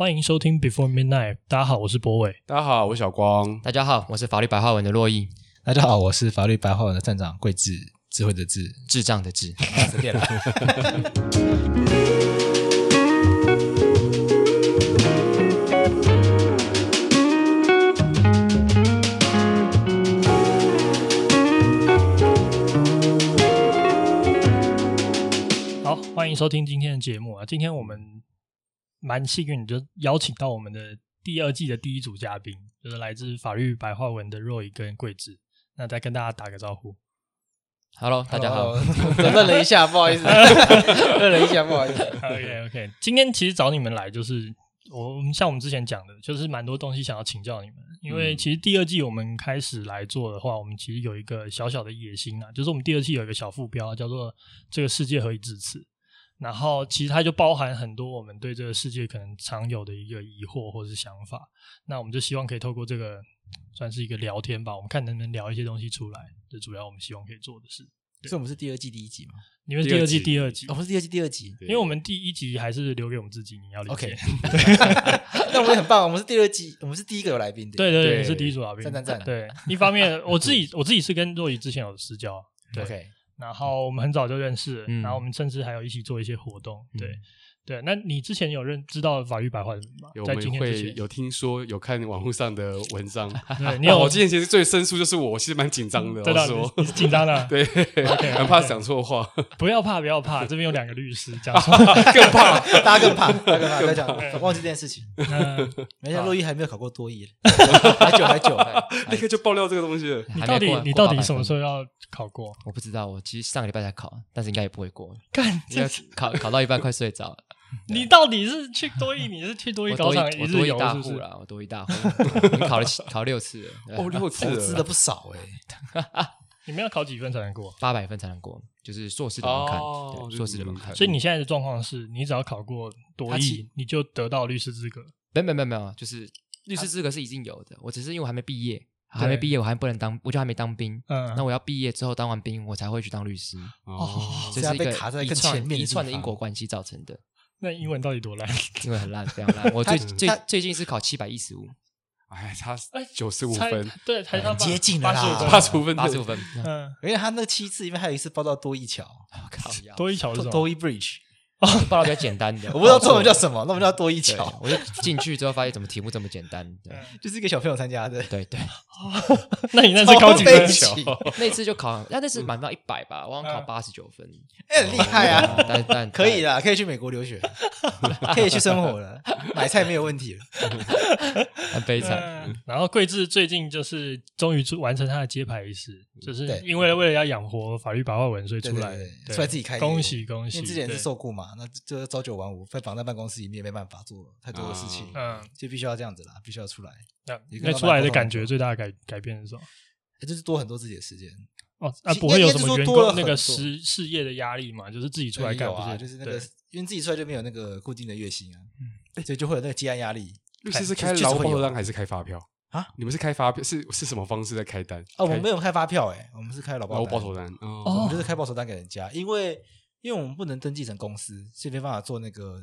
欢迎收听 Before Midnight。大家好，我是博伟。大家好，我是小光。大家好，我是法律白话文的洛毅。大家好，我是法律白话文的站长桂智，智慧的智，智障的智。随便了。好，欢迎收听今天的节目啊！今天我们蛮幸运，就邀请到我们的第二季的第一组嘉宾，就是来自法律白话文的 Roy 跟桂枝。那再跟大家打个招呼。Hello，大家好。等愣 了一下，不好意思，愣了一下，不好意思。OK OK，今天其实找你们来，就是我们像我们之前讲的，就是蛮多东西想要请教你们。因为其实第二季我们开始来做的话，我们其实有一个小小的野心啊，就是我们第二季有一个小副标叫做“这个世界何以至此”。然后其实它就包含很多我们对这个世界可能常有的一个疑惑或是想法。那我们就希望可以透过这个算是一个聊天吧，我们看能不能聊一些东西出来。这主要我们希望可以做的事。所以我们是第二季第一集嘛？你们是第二季第二集，我们是第二季第二集，因为我们第一集还是留给我们自己，你要理解。OK，那我们也很棒，我们是第二季，我们是第一个有来宾的。对对对，是第一组来宾。赞赞赞！对，一方面我自己我自己是跟若仪之前有私交，对。OK，然后我们很早就认识，然后我们甚至还有一起做一些活动，对。对，那你之前有认知道法律白话文吗？有，我们会有听说，有看网络上的文章。对，你有。我今天其实最生疏就是我，其实蛮紧张的。知道说你是紧张的，对，很怕讲错话。不要怕，不要怕，这边有两个律师，讲错 更怕，大家更怕，大家更怕。再讲，忘记这件事情。没想到洛伊还没有考过多艺，还久还久，立刻就爆料这个东西了。你到底你到底什么时候要考过？我不知道，我其实上个礼拜才考，但是应该也不会过。干，这考考到一半快睡着了。你到底是去多益？你是去多益考场一日游大户了？我多一大户，你考了 考六次了，哦，六次，投资的不少哎。你们要考几分才能过？八百分才能过，就是硕士的门槛，硕士的门槛。所以你现在的状况是，你只要考过多益，你就得到律师资格。没没没没有，就是律师资格是已经有的。我只是因为我还没毕业，还没毕业，我还不能当，我就还没当兵。嗯，那我要毕业之后当完兵，我才会去当律师。哦，这是一个卡在更前面一串的因果关系造成的。那英文到底多烂？英文很烂，非常烂。我最最最近是考七百一十五，哎，差九十五分，对，才差接近了啦，八十五分，八十五分。嗯，因为他那七次，因为还有一次报到多一桥，靠，多一桥是什么？多一 Bridge。报道比较简单的，我不知道中文叫什么，那我们叫多一桥。我就进去之后发现，怎么题目这么简单？对 就是一个小朋友参加的。对对。那你那次考几分？那次就考，那那次满到一百吧，我好像考八十九分。哎，很厉害啊！但但可以啦，可以去美国留学，可以去生活了，买菜没有问题了。很悲惨。然后桂智最近就是终于完成他的揭牌仪式，就是因为为了要养活法律白话文，所以出来出来自己开。恭喜恭喜！因为之前是受雇嘛。那这朝九晚五，被绑在办公室里面，没办法做太多的事情，嗯，就必须要这样子啦，必须要出来。那出来的感觉最大的改改变是什么？就是多很多自己的时间哦，啊，不会有什么员工那个事事业的压力嘛？就是自己出来干啊，就是那个，因为自己出来就没有那个固定的月薪啊，所以就会有那个积案压力。律师是开劳保单还是开发票啊？你们是开发票是是什么方式在开单？哦，我们没有开发票，哎，我们是开劳保保守单，哦，我们就是开保守单给人家，因为。因为我们不能登记成公司，所以没办法做那个。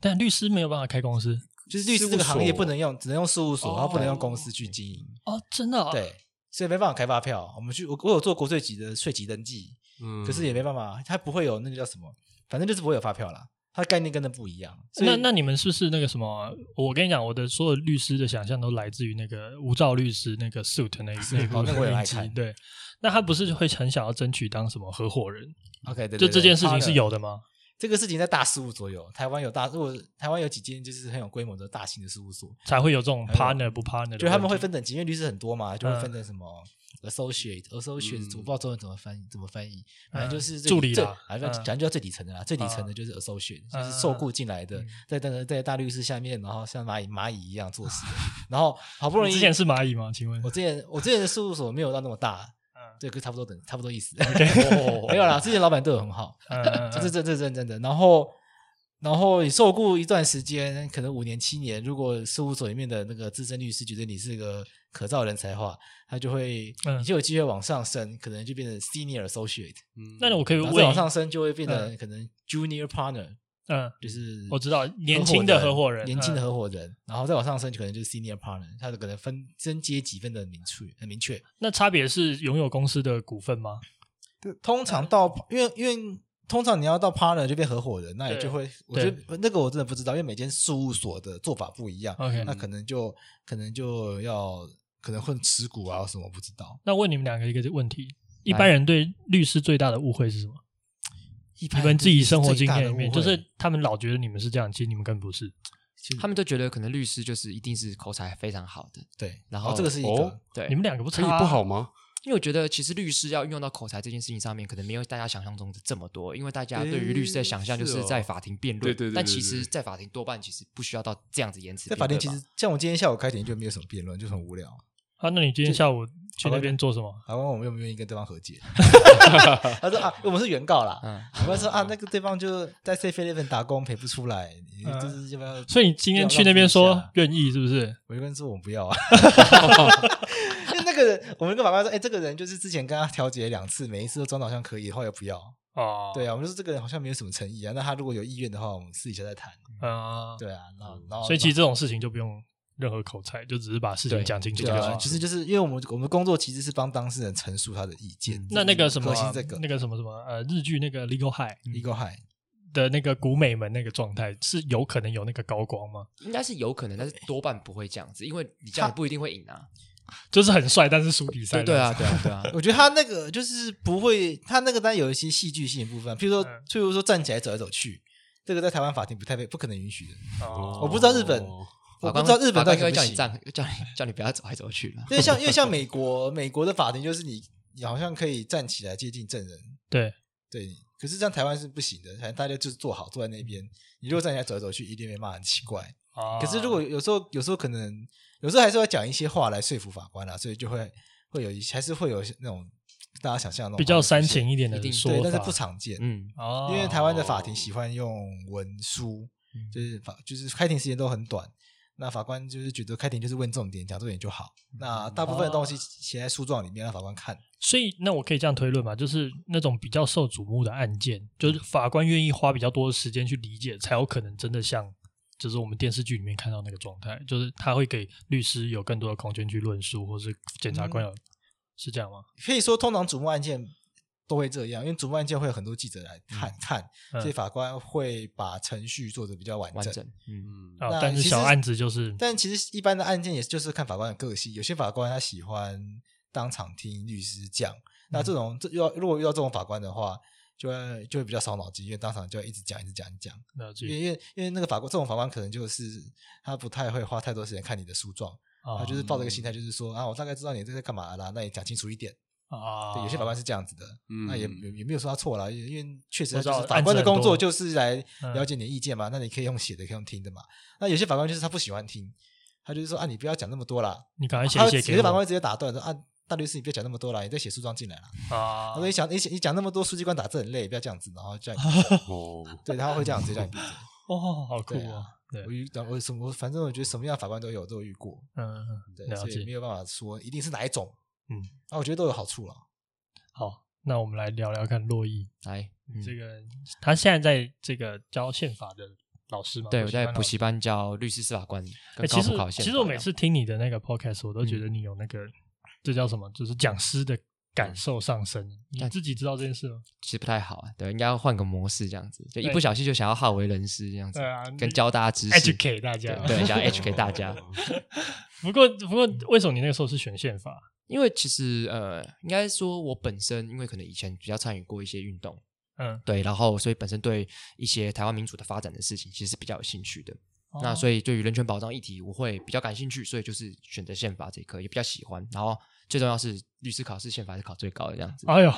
但律师没有办法开公司，就是律师这个行业不能用，只能用事务所，然后不能用公司去经营。哦，真的？对，所以没办法开发票。我们去，我我有做国税局的税籍登记，嗯，可是也没办法，它不会有那个叫什么，反正就是不会有发票啦。它概念跟那不一样。那那你们是不是那个什么？我跟你讲，我的所有律师的想象都来自于那个无照律师那个 suit 那 那部那个影集。对，那他不是会很想要争取当什么合伙人？OK，对，就这件事情是有的吗？这个事情在大事务所有，台湾有大，如果台湾有几间就是很有规模的大型的事务所，才会有这种 partner 不 partner，就他们会分等级，因为律师很多嘛，就会分成什么 associate，associate，我不知道中文怎么翻译，怎么翻译，反正就是助理啦，反正反正就要最底层的啦，最底层的就是 associate，就是受雇进来的，在在在大律师下面，然后像蚂蚁蚂蚁一样做事，然后好不容易之前是蚂蚁吗？请问，我之前我之前的事务所没有到那么大。这个差不多等，差不多意思。没有啦，之前老板对我很好，这这这这真真的。然后，然后你受雇一段时间，可能五年七年，如果事务所里面的那个资深律师觉得你是个可造人才的话，他就会，你就有机会往上升，可能就变成 senior associate。那我可以再往上升，就会变成可能 junior partner。嗯，就是我知道年轻的合伙人，年轻的合伙人，然后再往上升，可能就是 senior partner，他的可能分升阶级分的明确，很明确。那差别是拥有公司的股份吗？对，通常到因为因为通常你要到 partner 就变合伙人，那也就会，我觉得那个我真的不知道，因为每间事务所的做法不一样。OK，那可能就可能就要可能混持股啊什么不知道。那问你们两个一个问题。一般人对律师最大的误会是什么？你们自己生活经验里面，就是他们老觉得你们是这样，其实你们根本不是。他们都觉得可能律师就是一定是口才非常好的。对，然后这个是一个。对，你们两个不差不好吗？因为我觉得其实律师要运用到口才这件事情上面，可能没有大家想象中的这么多。因为大家对于律师的想象就是在法庭辩论，对对对。但其实，在法庭多半其实不需要到这样子言辞。在法庭其实，像我今天下午开庭就没有什么辩论，就很无聊。啊，那你今天下午去那边做什么？还问我们愿不愿意跟对方和解。他说啊，我们是原告啦。嗯，我们说啊，那个对方就在7-11打工赔不出来，就是要不要？所以你今天去那边说愿意是不是？我就跟说我们不要啊。因为那个人，我们跟法官说，哎，这个人就是之前跟他调解两次，每一次都装的好像可以，后来不要。哦，对啊，我们就说这个人好像没有什么诚意啊。那他如果有意愿的话，我们私底下再谈。啊，对啊，然后然后，所以其实这种事情就不用。任何口才，就只是把事情讲清楚就好。其实就是因为我们我们工作其实是帮当事人陈述他的意见。那那个什么，那个什么什么呃，日剧那个 Legal High，Legal High 的那个古美门那个状态，是有可能有那个高光吗？应该是有可能，但是多半不会这样子，因为你这样不一定会赢啊。就是很帅，但是输比赛。对啊，对啊，对啊。我觉得他那个就是不会，他那个当然有一些戏剧性的部分，譬如说，譬如说站起来走来走去，这个在台湾法庭不太被不可能允许的。哦，我不知道日本。我不知道日本大概会叫你站，叫你叫你不要走来走去了。因为像因为像美国，美国的法庭就是你你好像可以站起来接近证人。对对，可是这样台湾是不行的，反正大家就是坐好坐在那边。你如果站起来走来走去，一定被骂很奇怪。啊、可是如果有时候有时候可能有时候还是要讲一些话来说服法官啊，所以就会会有一还是会有那种大家想象的比较煽情一点的说法，对，但是不常见。嗯，哦，因为台湾的法庭喜欢用文书，就是法就是开庭时间都很短。那法官就是觉得开庭就是问重点，讲重点就好。那大部分的东西写在诉状里面让法官看。所以，那我可以这样推论嘛？就是那种比较受瞩目的案件，就是法官愿意花比较多的时间去理解，才有可能真的像，就是我们电视剧里面看到那个状态，就是他会给律师有更多的空间去论述，或是检察官有，嗯、是这样吗？可以说，通常瞩目案件。都会这样，因为主目案件会有很多记者来看看，所以法官会把程序做得比较完整。嗯，但是小案子就是，但其实一般的案件也就是看法官的个性。有些法官他喜欢当场听律师讲，那这种这要如果遇到这种法官的话，就会就会比较烧脑筋，因为当场就要一直讲一直讲一直讲。因为因为那个法官这种法官可能就是他不太会花太多时间看你的诉状，他就是抱着一个心态，就是说啊，我大概知道你这是干嘛啦，那你讲清楚一点。啊，对，有些法官是这样子的，嗯、那也也没有说他错了，因为确实就是法官的工作就是来了解你的意见嘛，嗯、那你可以用写的，可以用听的嘛。那有些法官就是他不喜欢听，他就是说啊，你不要讲那么多啦，你赶快写一写。有些法官会直接打断说啊，大律师你不要讲那么多啦，你再写诉状进来了啊。我说你想你你讲那么多，书记官打字很累，不要这样子，然后这样 哦，对，他会这样直接让你闭嘴。哦，好酷啊！对，我遇到我什么，反正我觉得什么样的法官都有，都有遇过。嗯，对，所以没有办法说一定是哪一种。嗯，啊，我觉得都有好处了。好，那我们来聊聊看洛伊。来，嗯、这个他现在在这个教宪法的老师吗？对，我在补习班教律师、司法官。欸、其实，其实我每次听你的那个 podcast，我都觉得你有那个，嗯、这叫什么？就是讲师的感受上升。嗯、你自己知道这件事吗？其实不太好啊，对，应该要换个模式，这样子，就一不小心就想要好为人师这样子，对啊，跟教大家知识，educate 大家，对，想要 educate 大家。不过，不过，为什么你那个时候是选宪法？因为其实呃，应该说我本身因为可能以前比较参与过一些运动，嗯，对，然后所以本身对一些台湾民主的发展的事情其实是比较有兴趣的。哦、那所以对于人权保障议题我会比较感兴趣，所以就是选择宪法这一科也比较喜欢。然后最重要是律师考试宪法是考最高的这样子。哎呦，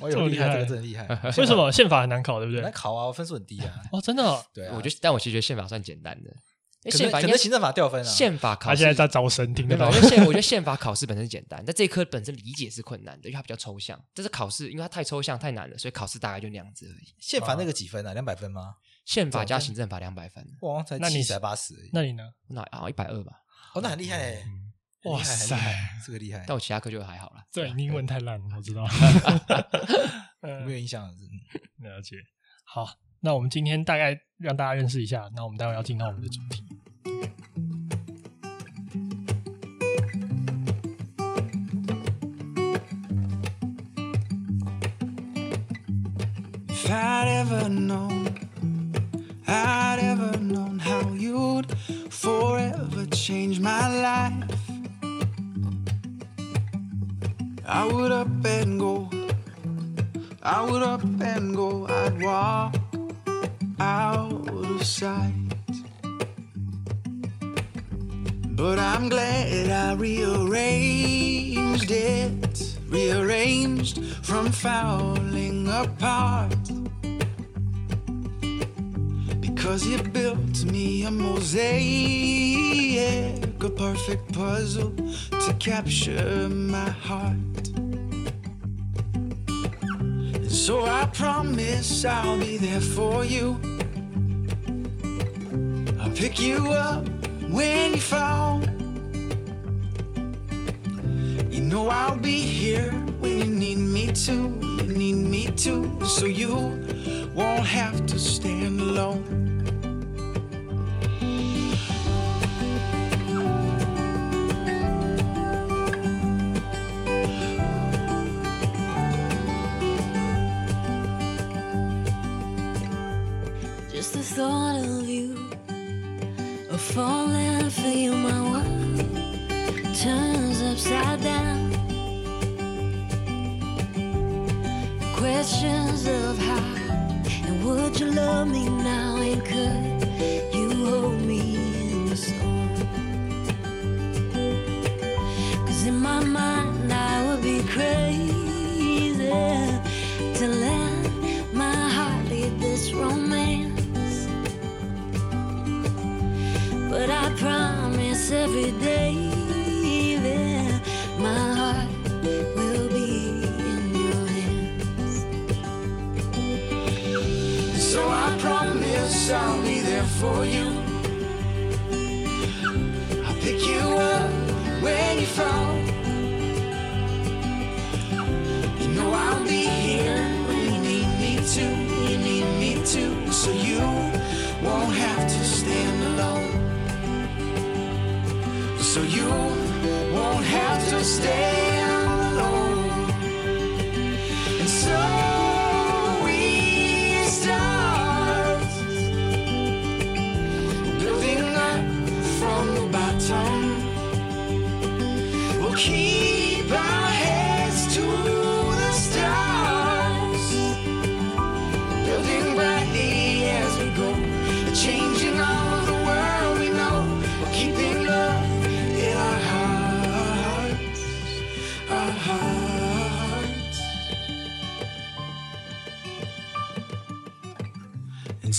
我有 厉害，这个真的厉害。为什么宪法很难考，对不对？难考啊，我分数很低啊。哦，真的、哦？对啊。我觉得，但我其实觉得宪法算简单的。宪法可能行政法掉分啊，宪法考试他现在在招生，听得到？因为宪我觉得宪法考试本身简单，但这一科本身理解是困难的，因为它比较抽象。但是考试因为它太抽象太难了，所以考试大概就那样子而已。宪法那个几分啊？两百分吗？宪法加行政法两百分，哇，才七十八十。那你呢？那啊一百二吧。哦，那很厉害哎！哇塞，这个厉害。但我其他科就还好了。对，你英文太烂了，我知道。没有印象。了解。好。那我们今天大概让大家认识一下，那我们待会要进到我们的主题。out of sight. But I'm glad I rearranged it, rearranged from falling apart. Because you built me a mosaic, a perfect puzzle to capture my heart. So I promise I'll be there for you. I'll pick you up when you fall. You know I'll be here when you need me to. You need me to, so you won't have to stand alone. questions of how and would you love me now and could you hold me in the storm? Cause in my mind promise I'll be there for you. I'll pick you up when you fall. You know I'll be here when you need me to. You need me to, so you won't have to stand alone. So you won't have to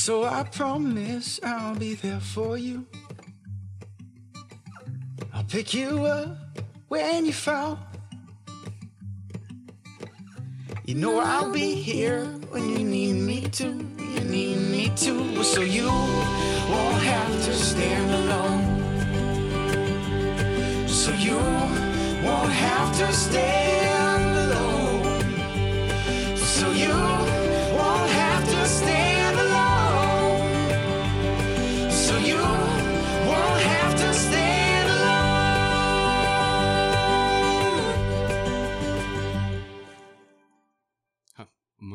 So I promise I'll be there for you. I'll pick you up when you fall. You know I'll be here when you need me to. You need me to. So you won't have to stand alone. So you won't have to stand alone. So you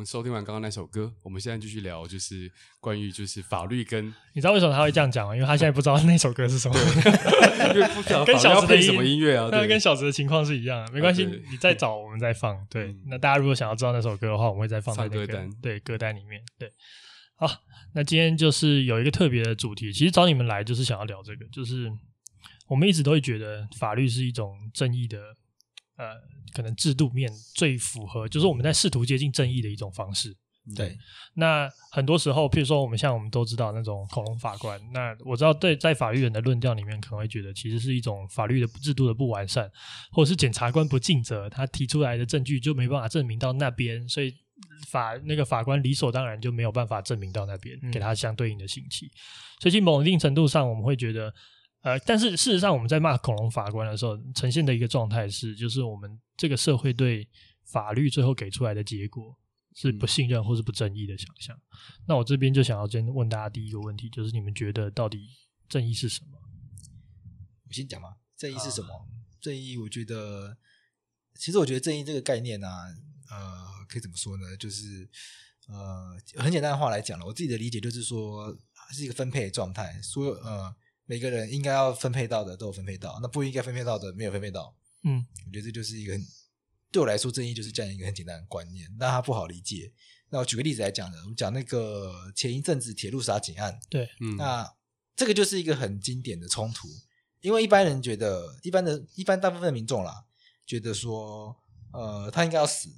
们收听完刚刚那首歌，我们现在继续聊，就是关于就是法律跟你知道为什么他会这样讲吗？因为他现在不知道那首歌是什么，因为不晓得 跟小子配什么音乐啊？那跟小子的情况是一样的，没关系，啊、你再找我们再放。对、嗯，那大家如果想要知道那首歌的话，我们会再放在、那个、歌单，对歌单里面。对，好，那今天就是有一个特别的主题，其实找你们来就是想要聊这个，就是我们一直都会觉得法律是一种正义的。呃，可能制度面最符合，就是我们在试图接近正义的一种方式。对，那很多时候，譬如说，我们像我们都知道那种恐龙法官，那我知道，对，在法律人的论调里面，可能会觉得其实是一种法律的制度的不完善，或者是检察官不尽责，他提出来的证据就没办法证明到那边，所以法那个法官理所当然就没有办法证明到那边，给他相对应的刑期。所以，某一定程度上，我们会觉得。呃，但是事实上，我们在骂恐龙法官的时候，呈现的一个状态是，就是我们这个社会对法律最后给出来的结果，是不信任或是不正义的想象。嗯、那我这边就想要先问大家第一个问题，就是你们觉得到底正义是什么？我先讲嘛，正义是什么？啊、正义，我觉得，其实我觉得正义这个概念呢、啊，呃，可以怎么说呢？就是呃，很简单的话来讲了，我自己的理解就是说，是一个分配的状态，所有呃每个人应该要分配到的都有分配到，那不应该分配到的没有分配到。嗯，我觉得这就是一个很。对我来说，正义就是这样一个很简单的观念，但它不好理解。那我举个例子来讲呢，我们讲那个前一阵子铁路杀警案，对，嗯，那这个就是一个很经典的冲突，因为一般人觉得，一般的、一般大部分的民众啦，觉得说，呃，他应该要死，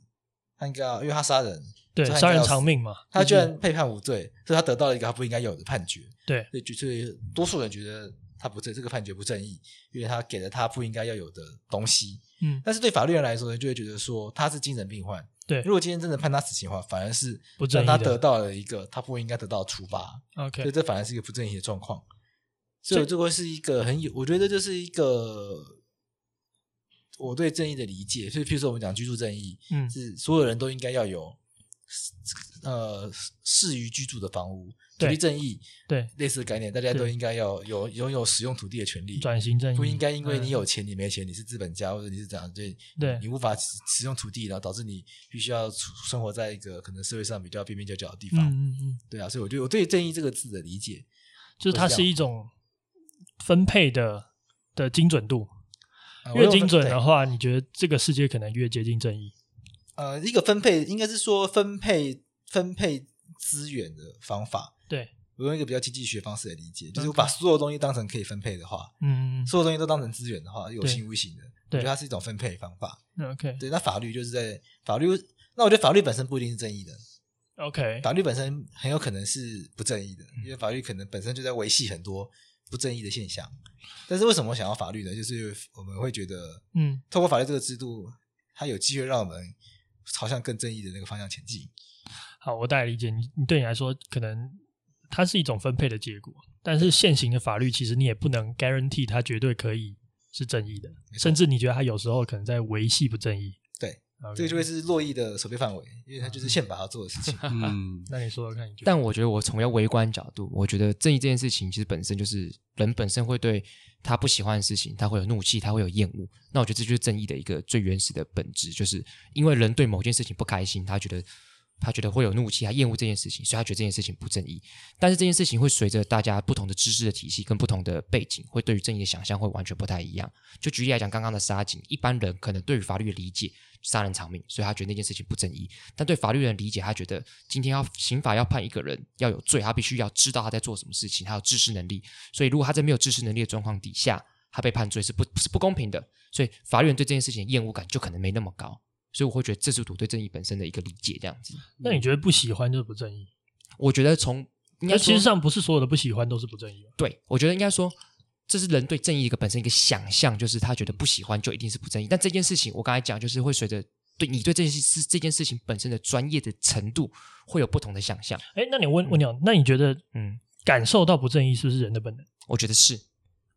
他应该要，因为他杀人，对，杀人偿命嘛，他居然被判无罪，所以他得到了一个他不应该有的判决，对，所以就是多数人觉得他不正，这个判决不正义，因为他给了他不应该要有的东西。嗯，但是对法律人来说呢，就会觉得说他是精神病患。对，如果今天真的判他死刑的话，反而是让他得到了一个他不应该得到的处罚。OK，所以这反而是一个不正义的状况。所以这会是一个很有，我觉得这是一个我对正义的理解。所以，譬如说我们讲居住正义，嗯，是所有人都应该要有呃适于居住的房屋。土地正义，对类似的概念，大家都应该要有拥有使用土地的权利。转型正义不应该因为你有钱，你没钱，你是资本家或者你是怎样，对，对你无法使用土地，然后导致你必须要生活在一个可能社会上比较边边角角的地方。嗯嗯，对啊，所以我觉得我对正义这个字的理解，就是它是一种分配的的精准度，越精准的话，你觉得这个世界可能越接近正义？呃，一个分配应该是说分配分配资源的方法。对，我用一个比较经济学方式来理解，就是我把所有东西当成可以分配的话，嗯，所有东西都当成资源的话，有形无形的，我觉得它是一种分配方法。OK，对，那法律就是在法律，那我觉得法律本身不一定是正义的。OK，法律本身很有可能是不正义的，因为法律可能本身就在维系很多不正义的现象。但是为什么我想要法律呢？就是我们会觉得，嗯，透过法律这个制度，它有机会让我们朝向更正义的那个方向前进。好，我大概理解你，你对你来说可能。它是一种分配的结果，但是现行的法律其实你也不能 guarantee 它绝对可以是正义的，甚至你觉得它有时候可能在维系不正义。这个就会是洛伊的守备范围，因为他就是宪法要做的事情。嗯，那你说说看你觉得，但我觉得我从要微观角度，我觉得正义这件事情其实本身就是人本身会对他不喜欢的事情，他会有怒气，他会有厌恶。那我觉得这就是正义的一个最原始的本质，就是因为人对某件事情不开心，他觉得。他觉得会有怒气，他厌恶这件事情，所以他觉得这件事情不正义。但是这件事情会随着大家不同的知识的体系跟不同的背景，会对于正义的想象会完全不太一样。就举例来讲，刚刚的杀警，一般人可能对于法律的理解，杀人偿命，所以他觉得那件事情不正义。但对法律人理解，他觉得今天要刑法要判一个人要有罪，他必须要知道他在做什么事情，他有知识能力。所以如果他在没有知识能力的状况底下，他被判罪是不是不公平的。所以法律人对这件事情的厌恶感就可能没那么高。所以我会觉得这是我对正义本身的一个理解，这样子。那你觉得不喜欢就是不正义？我觉得从应该其实上不是所有的不喜欢都是不正义。对，我觉得应该说这是人对正义一个本身一个想象，就是他觉得不喜欢就一定是不正义。但这件事情我刚才讲，就是会随着对你对这件事这件事情本身的专业的程度会有不同的想象。哎，那你问问你，嗯、那你觉得嗯，感受到不正义是不是人的本能？我觉得是，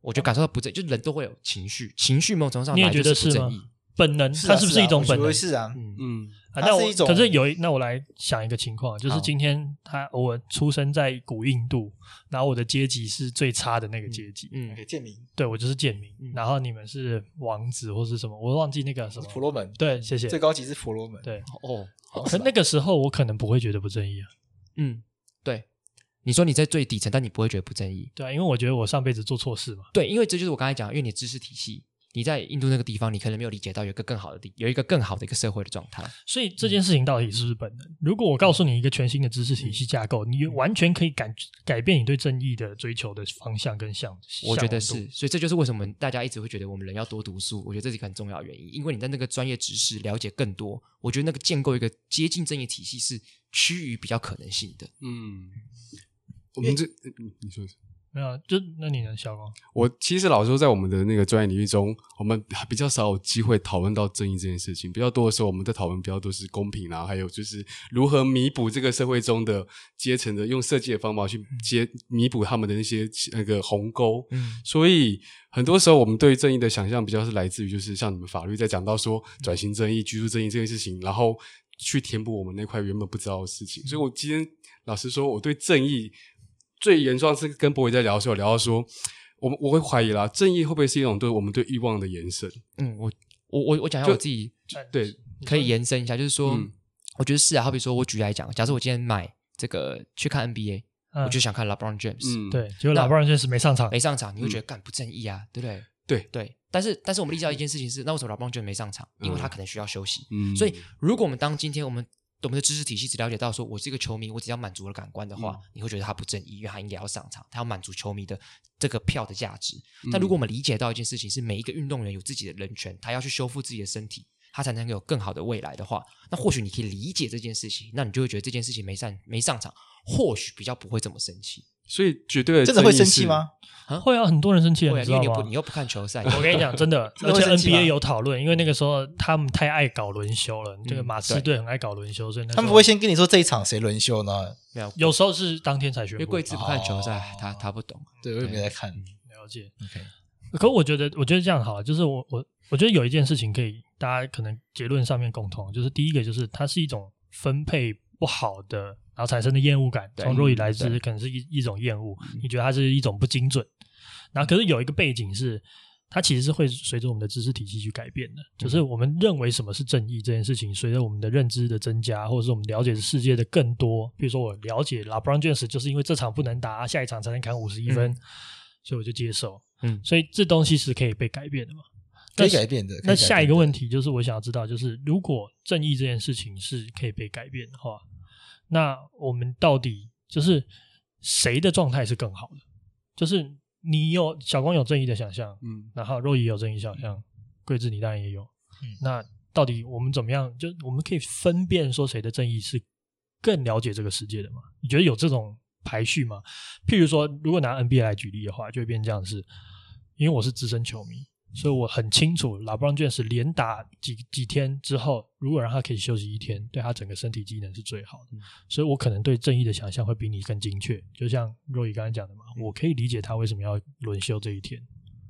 我觉得感受到不正义，就是人都会有情绪，情绪某种程度上你觉得是不正义。本能，它是不是一种本能？是啊，嗯嗯。那我可是有一，那我来想一个情况，就是今天他我出生在古印度，然后我的阶级是最差的那个阶级，嗯，贱民。对，我就是贱民。然后你们是王子或是什么？我忘记那个什么。婆罗门。对，谢谢。最高级是婆罗门。对，哦。可那个时候我可能不会觉得不正义啊。嗯，对。你说你在最底层，但你不会觉得不正义。对啊，因为我觉得我上辈子做错事嘛。对，因为这就是我刚才讲，因为你知识体系。你在印度那个地方，你可能没有理解到有一个更好的地，有一个更好的一个社会的状态。所以这件事情到底是不是本能？如果我告诉你一个全新的知识体系架构，你完全可以改改变你对正义的追求的方向跟向。我觉得是，所以这就是为什么大家一直会觉得我们人要多读书。我觉得这是一个很重要的原因，因为你在那个专业知识了解更多，我觉得那个建构一个接近正义体系是趋于比较可能性的。嗯，我们这，嗯，你说。没有，就那你能笑吗？我其实老实说，在我们的那个专业领域中，我们比较少有机会讨论到正义这件事情。比较多的时候，我们在讨论比较多是公平啊，还有就是如何弥补这个社会中的阶层的，用设计的方法去接弥补他们的那些那个鸿沟。嗯，所以很多时候我们对于正义的想象，比较是来自于就是像你们法律在讲到说转型正义、居住正义这件事情，然后去填补我们那块原本不知道的事情。所以我今天老实说，我对正义最原创是跟博伟在聊的时候聊到说，我们我会怀疑啦，正义会不会是一种对我们对欲望的延伸？嗯，我我我我讲一下我自己，对，可以延伸一下，就是说，嗯、我觉得是啊，好比说我举例来讲，假设我今天买这个去看 NBA。我就想看 LeBron James，嗯，对，结果 LeBron James 没上场，没上场，你会觉得干不正义啊，对不对？对对，但是但是我们意识到一件事情是，那为什么 LeBron James 没上场？因为他可能需要休息。嗯，所以如果我们当今天我们我们的知识体系只了解到说，我是一个球迷，我只要满足了感官的话，你会觉得他不正义，因为他应该要上场，他要满足球迷的这个票的价值。但如果我们理解到一件事情是，每一个运动员有自己的人权，他要去修复自己的身体，他才能有更好的未来的话，那或许你可以理解这件事情，那你就会觉得这件事情没上没上场，或许比较不会这么生气。所以绝对真的会生气吗？啊，会啊，很多人生气，会啊，因为你不你又不看球赛。我跟你讲，真的，而且 NBA 有讨论，因为那个时候他们太爱搞轮休了。这个马刺队很爱搞轮休，所以他们不会先跟你说这一场谁轮休呢？没有，有时候是当天才宣布。因为贵志不看球赛，他他不懂。对，我也没在看，了解。OK，可我觉得，我觉得这样好，就是我我我觉得有一件事情可以大家可能结论上面共同，就是第一个就是它是一种分配不好的。然后产生的厌恶感，从若以来之可能是一一种厌恶，你觉得它是一种不精准。然后可是有一个背景是，它其实是会随着我们的知识体系去改变的。就是我们认为什么是正义这件事情，随着我们的认知的增加，或者是我们了解世界的更多，比如说我了解 LeBron James 就是因为这场不能打，下一场才能砍五十一分，所以我就接受。嗯，所以这东西是可以被改变的嘛？可以改变的。那下一个问题就是我想要知道，就是如果正义这件事情是可以被改变的话。那我们到底就是谁的状态是更好的？就是你有小光有正义的想象，嗯，然后若仪有正义想象，桂枝你当然也有，嗯，那到底我们怎么样？就我们可以分辨说谁的正义是更了解这个世界的吗？你觉得有这种排序吗？譬如说，如果拿 NBA 来举例的话，就会变这样子，是因为我是资深球迷。所以我很清楚，LeBron James 连打几几天之后，如果让他可以休息一天，对他整个身体机能是最好的。嗯、所以我可能对正义的想象会比你更精确。就像若雨刚才讲的嘛，我可以理解他为什么要轮休这一天。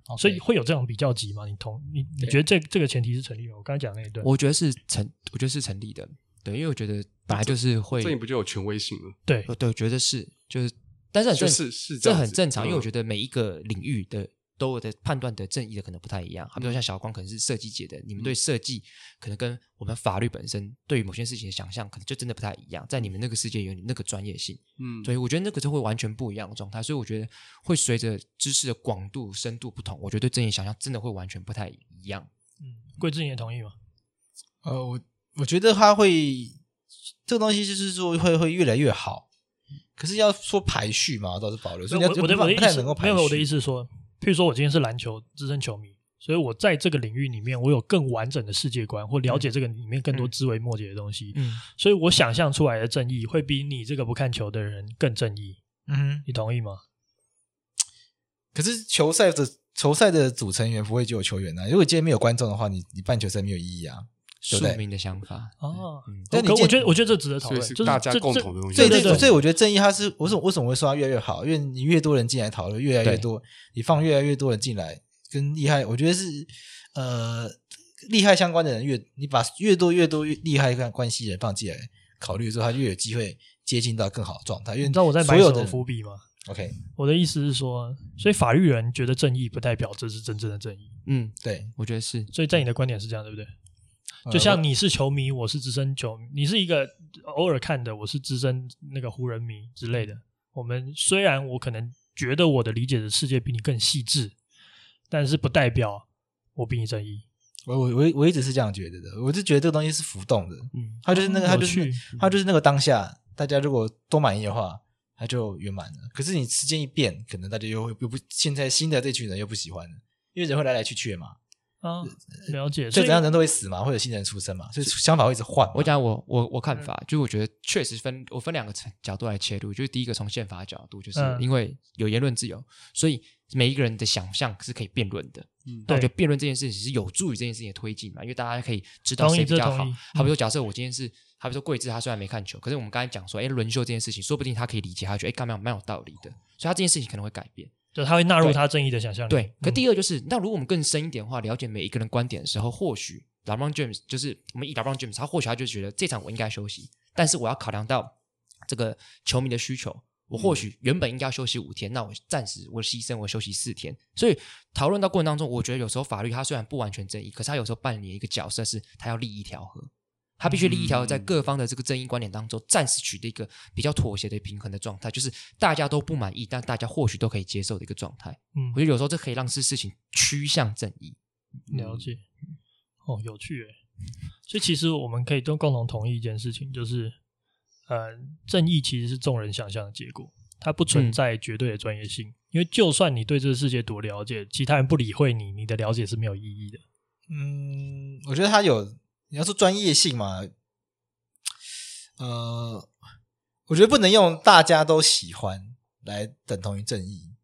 Okay 所以会有这种比较级吗？你同你你觉得这这个前提是成立吗？我刚才讲那一段，我觉得是成，我觉得是成立的。对，因为我觉得本来就是会，这你不就有权威性了？对，对，我觉得是，就是，但是很正是是这，这很正常，嗯、因为我觉得每一个领域的。都有的判断的正义的可能不太一样，好比如说像小光可能是设计界的，你们对设计可能跟我们法律本身对于某些事情的想象，可能就真的不太一样。在你们那个世界有你那个专业性，嗯，所以我觉得那个就会完全不一样的状态。所以我觉得会随着知识的广度、深度不同，我觉得对正义想象真的会完全不太一样。嗯，贵志你也同意吗？呃，我我觉得他会这个东西就是说会会越来越好，可是要说排序嘛，倒是保留。所以我我的我的意思没有，我的意思是说。譬如说，我今天是篮球资深球迷，所以我在这个领域里面，我有更完整的世界观，或了解这个里面更多枝微末节的东西。嗯，所以我想象出来的正义会比你这个不看球的人更正义。嗯，你同意吗？可是球赛的球赛的组成员不会只有球员啊。如果今天没有观众的话，你你办球赛没有意义啊。庶民的想法哦，但可我觉得我觉得这值得讨论，就是大家共同的东西。对对对，所以我觉得正义它是为什么为什么会说它越来越好？因为你越多人进来讨论，越来越多，你放越来越多人进来，跟厉害，我觉得是呃厉害相关的人越你把越多越多越厉害关关系人放进来考虑之后，他越有机会接近到更好的状态。因为你知道我在埋什么伏笔吗？OK，我的意思是说，所以法律人觉得正义不代表这是真正的正义。嗯，对，我觉得是。所以在你的观点是这样，对不对？就像你是球迷，我是资深球迷，你是一个偶尔看的，我是资深那个湖人迷之类的。我们虽然我可能觉得我的理解的世界比你更细致，但是不代表我比你正义。我我我我一直是这样觉得的，我就觉得这个东西是浮动的，嗯，它就是那个，它就是它就是那个当下，大家如果都满意的话，它就圆满了。可是你时间一变，可能大家又会又不，现在新的这群人又不喜欢了，因为人会来来去去嘛。啊，了解。所以怎样人都会死嘛，会有新人出生嘛，所以想法会一直换。我讲我我我看法，就是我觉得确实分我分两个角度来切入，就是第一个从宪法的角度，就是因为有言论自由，所以每一个人的想象是可以辩论的。嗯，我觉得辩论这件事情是有助于这件事情的推进嘛，因为大家可以知道谁比较好。好比说，假设我今天是，好比说贵志，他虽然没看球，可是我们刚才讲说，哎，轮休这件事情，说不定他可以理解，他觉得哎，干嘛蛮有道理的，所以他这件事情可能会改变。就他会纳入他正义的想象力。对，可第二就是，那如果我们更深一点的话，了解每一个人观点的时候，或许 LeBron James 就是我们以 LeBron James，他或许他就觉得这场我应该休息，但是我要考量到这个球迷的需求，我或许原本应该要休息五天，那我暂时我牺牲我休息四天。所以讨论到过程当中，我觉得有时候法律它虽然不完全正义，可是它有时候扮演一个角色，是它要利益调和。他必须立一条在各方的这个正义观点当中，暂时取得一个比较妥协的平衡的状态，就是大家都不满意，但大家或许都可以接受的一个状态。嗯，我觉得有时候这可以让事事情趋向正义。了解，哦，有趣诶。所以其实我们可以都共同同意一件事情，就是呃，正义其实是众人想象的结果，它不存在绝对的专业性。嗯，因为就算你对这个世界多了解，其他人不理会你，你的了解是没有意义的。嗯，我觉得他有。你要说专业性嘛，呃，我觉得不能用大家都喜欢来等同于正义。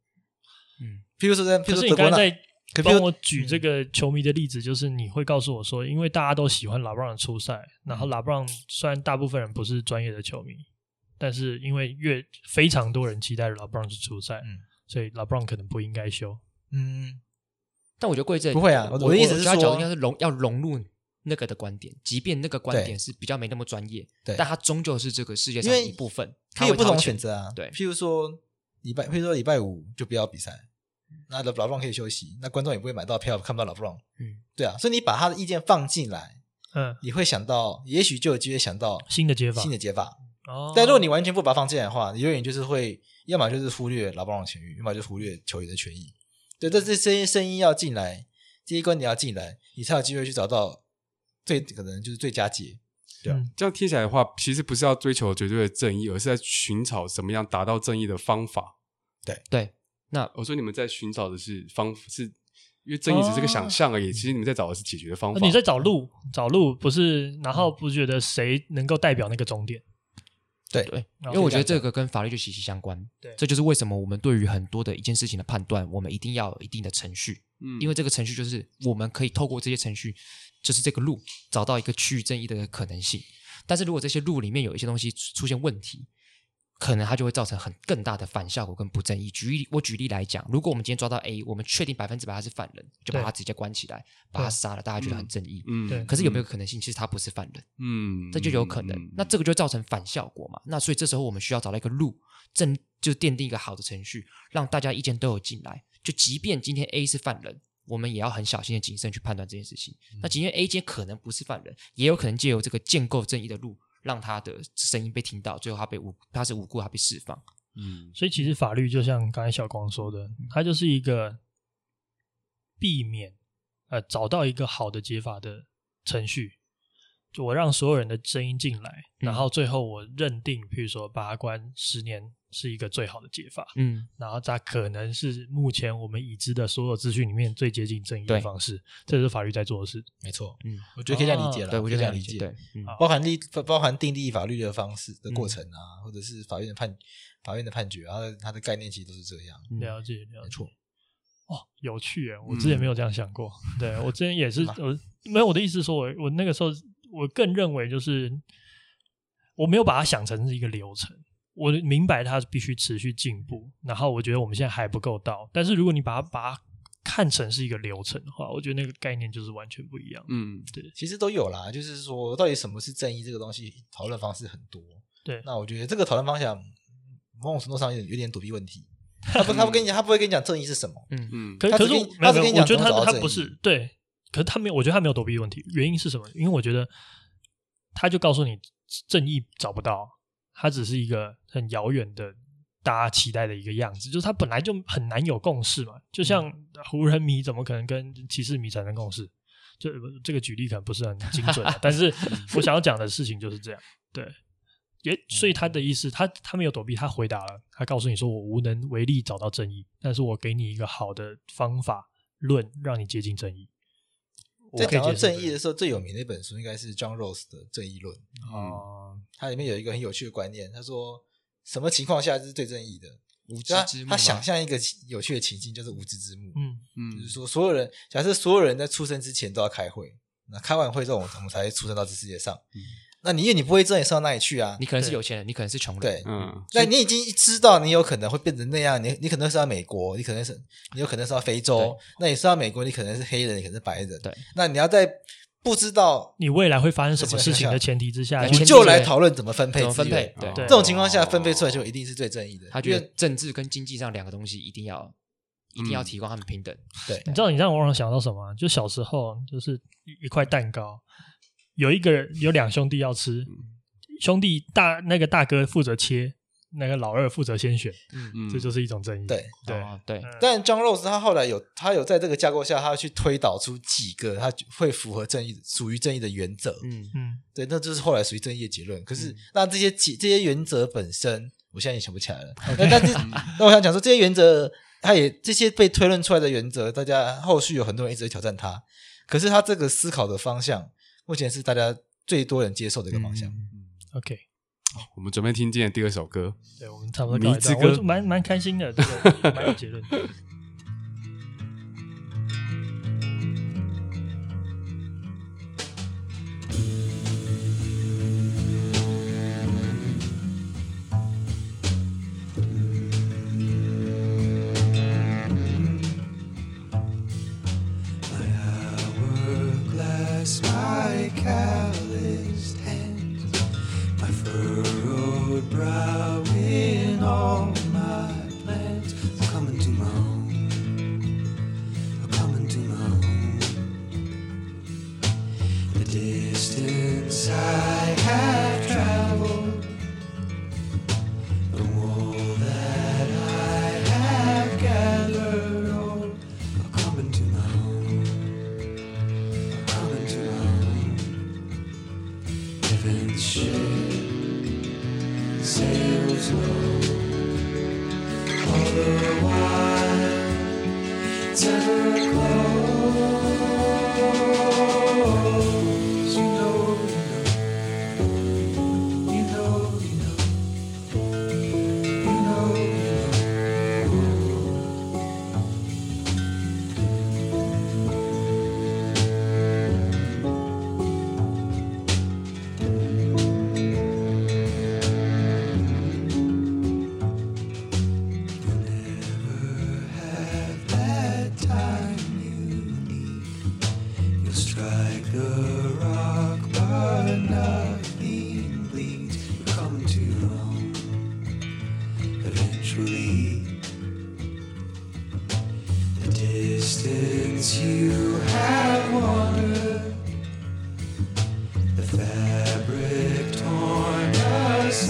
嗯，譬如说在，譬如说你刚才在帮我举这个球迷的例子，就是你会告诉我说，因为大家都喜欢拉布朗出赛，然后拉布朗虽然大部分人不是专业的球迷，但是因为越非常多人期待拉布朗是出赛，嗯，所以拉布朗可能不应该休。嗯，但我觉得贵正不会啊，我的意思是说，应该是融要融入。那个的观点，即便那个观点是比较没那么专业，对，但它终究是这个世界上的一部分，它有不同选择啊。对，譬如说礼拜，譬如说礼拜五就不要比赛，那老布朗可以休息，那观众也不会买到票，看不到老布朗。嗯，对啊，所以你把他的意见放进来，嗯，你会想到，也许就有机会想到新的解法，新的解法。哦，但如果你完全不把它放进来的话，你永远就是会，要么就是忽略老布朗的权益，要么就是忽略球员的权益。对，这这声音声音要进来，这些观点要进来，你才有机会去找到。最可能就是最佳解，对啊，嗯，这样听起来的话，其实不是要追求绝对的正义，而是在寻找怎么样达到正义的方法。对对，那我说你们在寻找的是方，是因为正义只是个想象而已，哦，其实你们在找的是解决的方法。你在找路，找路不是，然后不觉得谁能够代表那个终点。对对，因为我觉得这个跟法律就息息相关。对，这就是为什么我们对于很多的一件事情的判断，我们一定要有一定的程序。嗯，因为这个程序就是我们可以透过这些程序，就是这个路找到一个趋于正义的可能性。但是如果这些路里面有一些东西出现问题，可能它就会造成很更大的反效果跟不正义。举例，我举例来讲，如果我们今天抓到 A，我们确定百分之百他是犯人，就把他直接关起来，把他杀了，大家觉得很正义。嗯，对。可是有没有可能性，其实他不是犯人？嗯，这就有可能。那这个就造成反效果嘛？那所以这时候我们需要找到一个路，正就奠定一个好的程序，让大家意见都有进来。就即便今天 A 是犯人，我们也要很小心的谨慎去判断这件事情。那今天 A 间可能不是犯人，也有可能借由这个建构正义的路。让他的声音被听到，最后他被无，他是无辜，他被释放。嗯，所以其实法律就像刚才小光说的，它就是一个避免呃找到一个好的解法的程序。就我让所有人的声音进来，然后最后我认定，譬如说把它关十年。是一个最好的解法，嗯，然后它可能是目前我们已知的所有资讯里面最接近正义的方式，这是法律在做的事，没错，嗯，我觉得可以这样理解了，对，我觉得这样理解，对，包含立包含定立法律的方式的过程啊，或者是法院的判法院的判决，然后它的概念其实都是这样，了解，没错，哦，有趣诶，我之前没有这样想过，对，我之前也是，我没有我的意思说，我我那个时候我更认为就是我没有把它想成是一个流程。我明白它必须持续进步，然后我觉得我们现在还不够到。但是如果你把它把它看成是一个流程的话，我觉得那个概念就是完全不一样。嗯，对，其实都有啦，就是说到底什么是正义这个东西，讨论方式很多。对，那我觉得这个讨论方向某种程度上有点有点躲避问题。他不，他不跟你讲，他不会跟你讲正义是什么。嗯嗯。可是可是我没有，我觉得他他不是对，可是他没有，我觉得他没有躲避问题。原因是什么？因为我觉得他就告诉你正义找不到。它只是一个很遥远的大家期待的一个样子，就是它本来就很难有共识嘛。就像湖人迷怎么可能跟骑士迷产生共识？就这个举例可能不是很精准，但是我想要讲的事情就是这样。对，也所以他的意思，他他没有躲避，他回答了，他告诉你说我无能为力找到正义，但是我给你一个好的方法论，让你接近正义。在讲到正义的时候，最有名的一本书应该是 John Rose 的《正义论》。哦、嗯，它里面有一个很有趣的观念，他说什么情况下是最正义的？无知之幕。他想象一个有趣的情境，就是无知之幕。嗯嗯，就是说所有人，假设所有人在出生之前都要开会，那开完会之后，我们才出生到这世界上。嗯那你因为你不会知道你上到哪里去啊？你可能是有钱人，你可能是穷人。对，嗯。那你已经知道你有可能会变成那样，你你可能是到美国，你可能是你有可能是到非洲。那你是到美国，你可能是黑人，你可能是白人。对。那你要在不知道你未来会发生什么事情的前提之下，你就来讨论怎么分配，怎么分配。对，这种情况下分配出来就一定是最正义的。他觉得政治跟经济上两个东西一定要一定要提供他们平等。对，你知道你让我让想到什么？就小时候就是一块蛋糕，有一个人有两兄弟要吃，兄弟大那个大哥负责切。那个老二负责先选，嗯嗯，这就是一种正义。对对对。但 John Rawls 他后来有他有在这个架构下，他要去推导出几个他会符合正义、属于正义的原则。嗯嗯，对，那就是后来属于正义的结论。可是那这些几这些原则本身，我现在也想不起来了。但是 那我想讲说，这些原则，他也这些被推论出来的原则，大家后续有很多人一直在挑战他。可是他这个思考的方向，目前是大家最多人接受的一个方向。OK。我们准备听今天第二首歌，对，我们差不多告一段，我蛮蛮开心的，这个蛮有结论。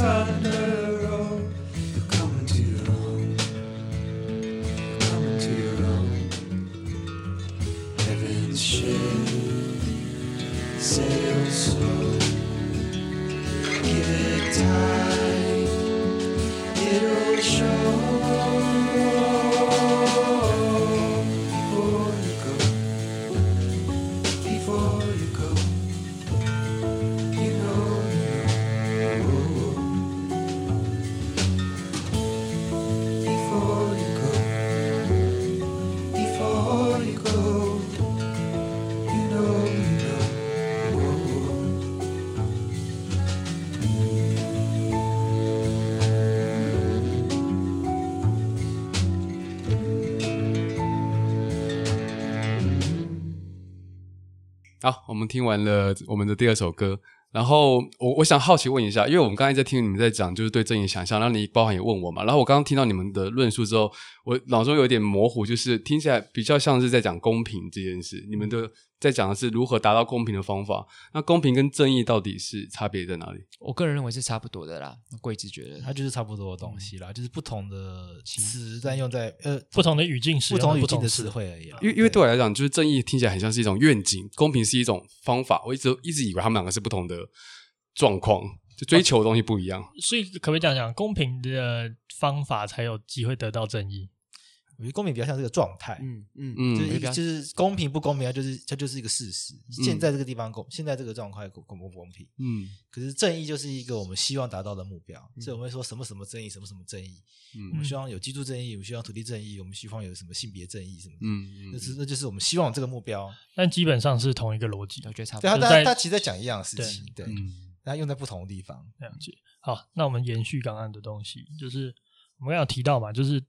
Sunday. 好，我们听完了我们的第二首歌，然后我我想好奇问一下，因为我们刚才在听你们在讲，就是对正义想象，然后你包含也问我嘛，然后我刚刚听到你们的论述之后，我脑中有点模糊，就是听起来比较像是在讲公平这件事，你们的。在讲的是如何达到公平的方法。那公平跟正义到底是差别在哪里？我个人认为是差不多的啦。贵子觉得它就是差不多的东西啦，嗯、就是不同的词但用在呃不同的语境使用的不同的词汇而已。因为因为对我来讲，就是正义听起来很像是一种愿景，公平是一种方法。我一直一直以为他们两个是不同的状况，就追求的东西不一样。所以可不可以讲讲公平的方法才有机会得到正义？我觉得公平比较像这个状态，嗯嗯嗯，就是就是公平不公平，它就是它就是一个事实。现在这个地方公，现在这个状况公不公平？嗯，可是正义就是一个我们希望达到的目标，所以我们会说什么什么正义，什么什么正义。嗯，我们希望有居住正义，我们希望土地正义，我们希望有什么性别正义什么的。嗯嗯，那是那就是我们希望这个目标。但基本上是同一个逻辑，我觉得差不多。对，他他其实在讲一样的事情，对，但用在不同的地方。这样子。好，那我们延续刚刚的东西，就是我们刚刚有提到嘛，就是。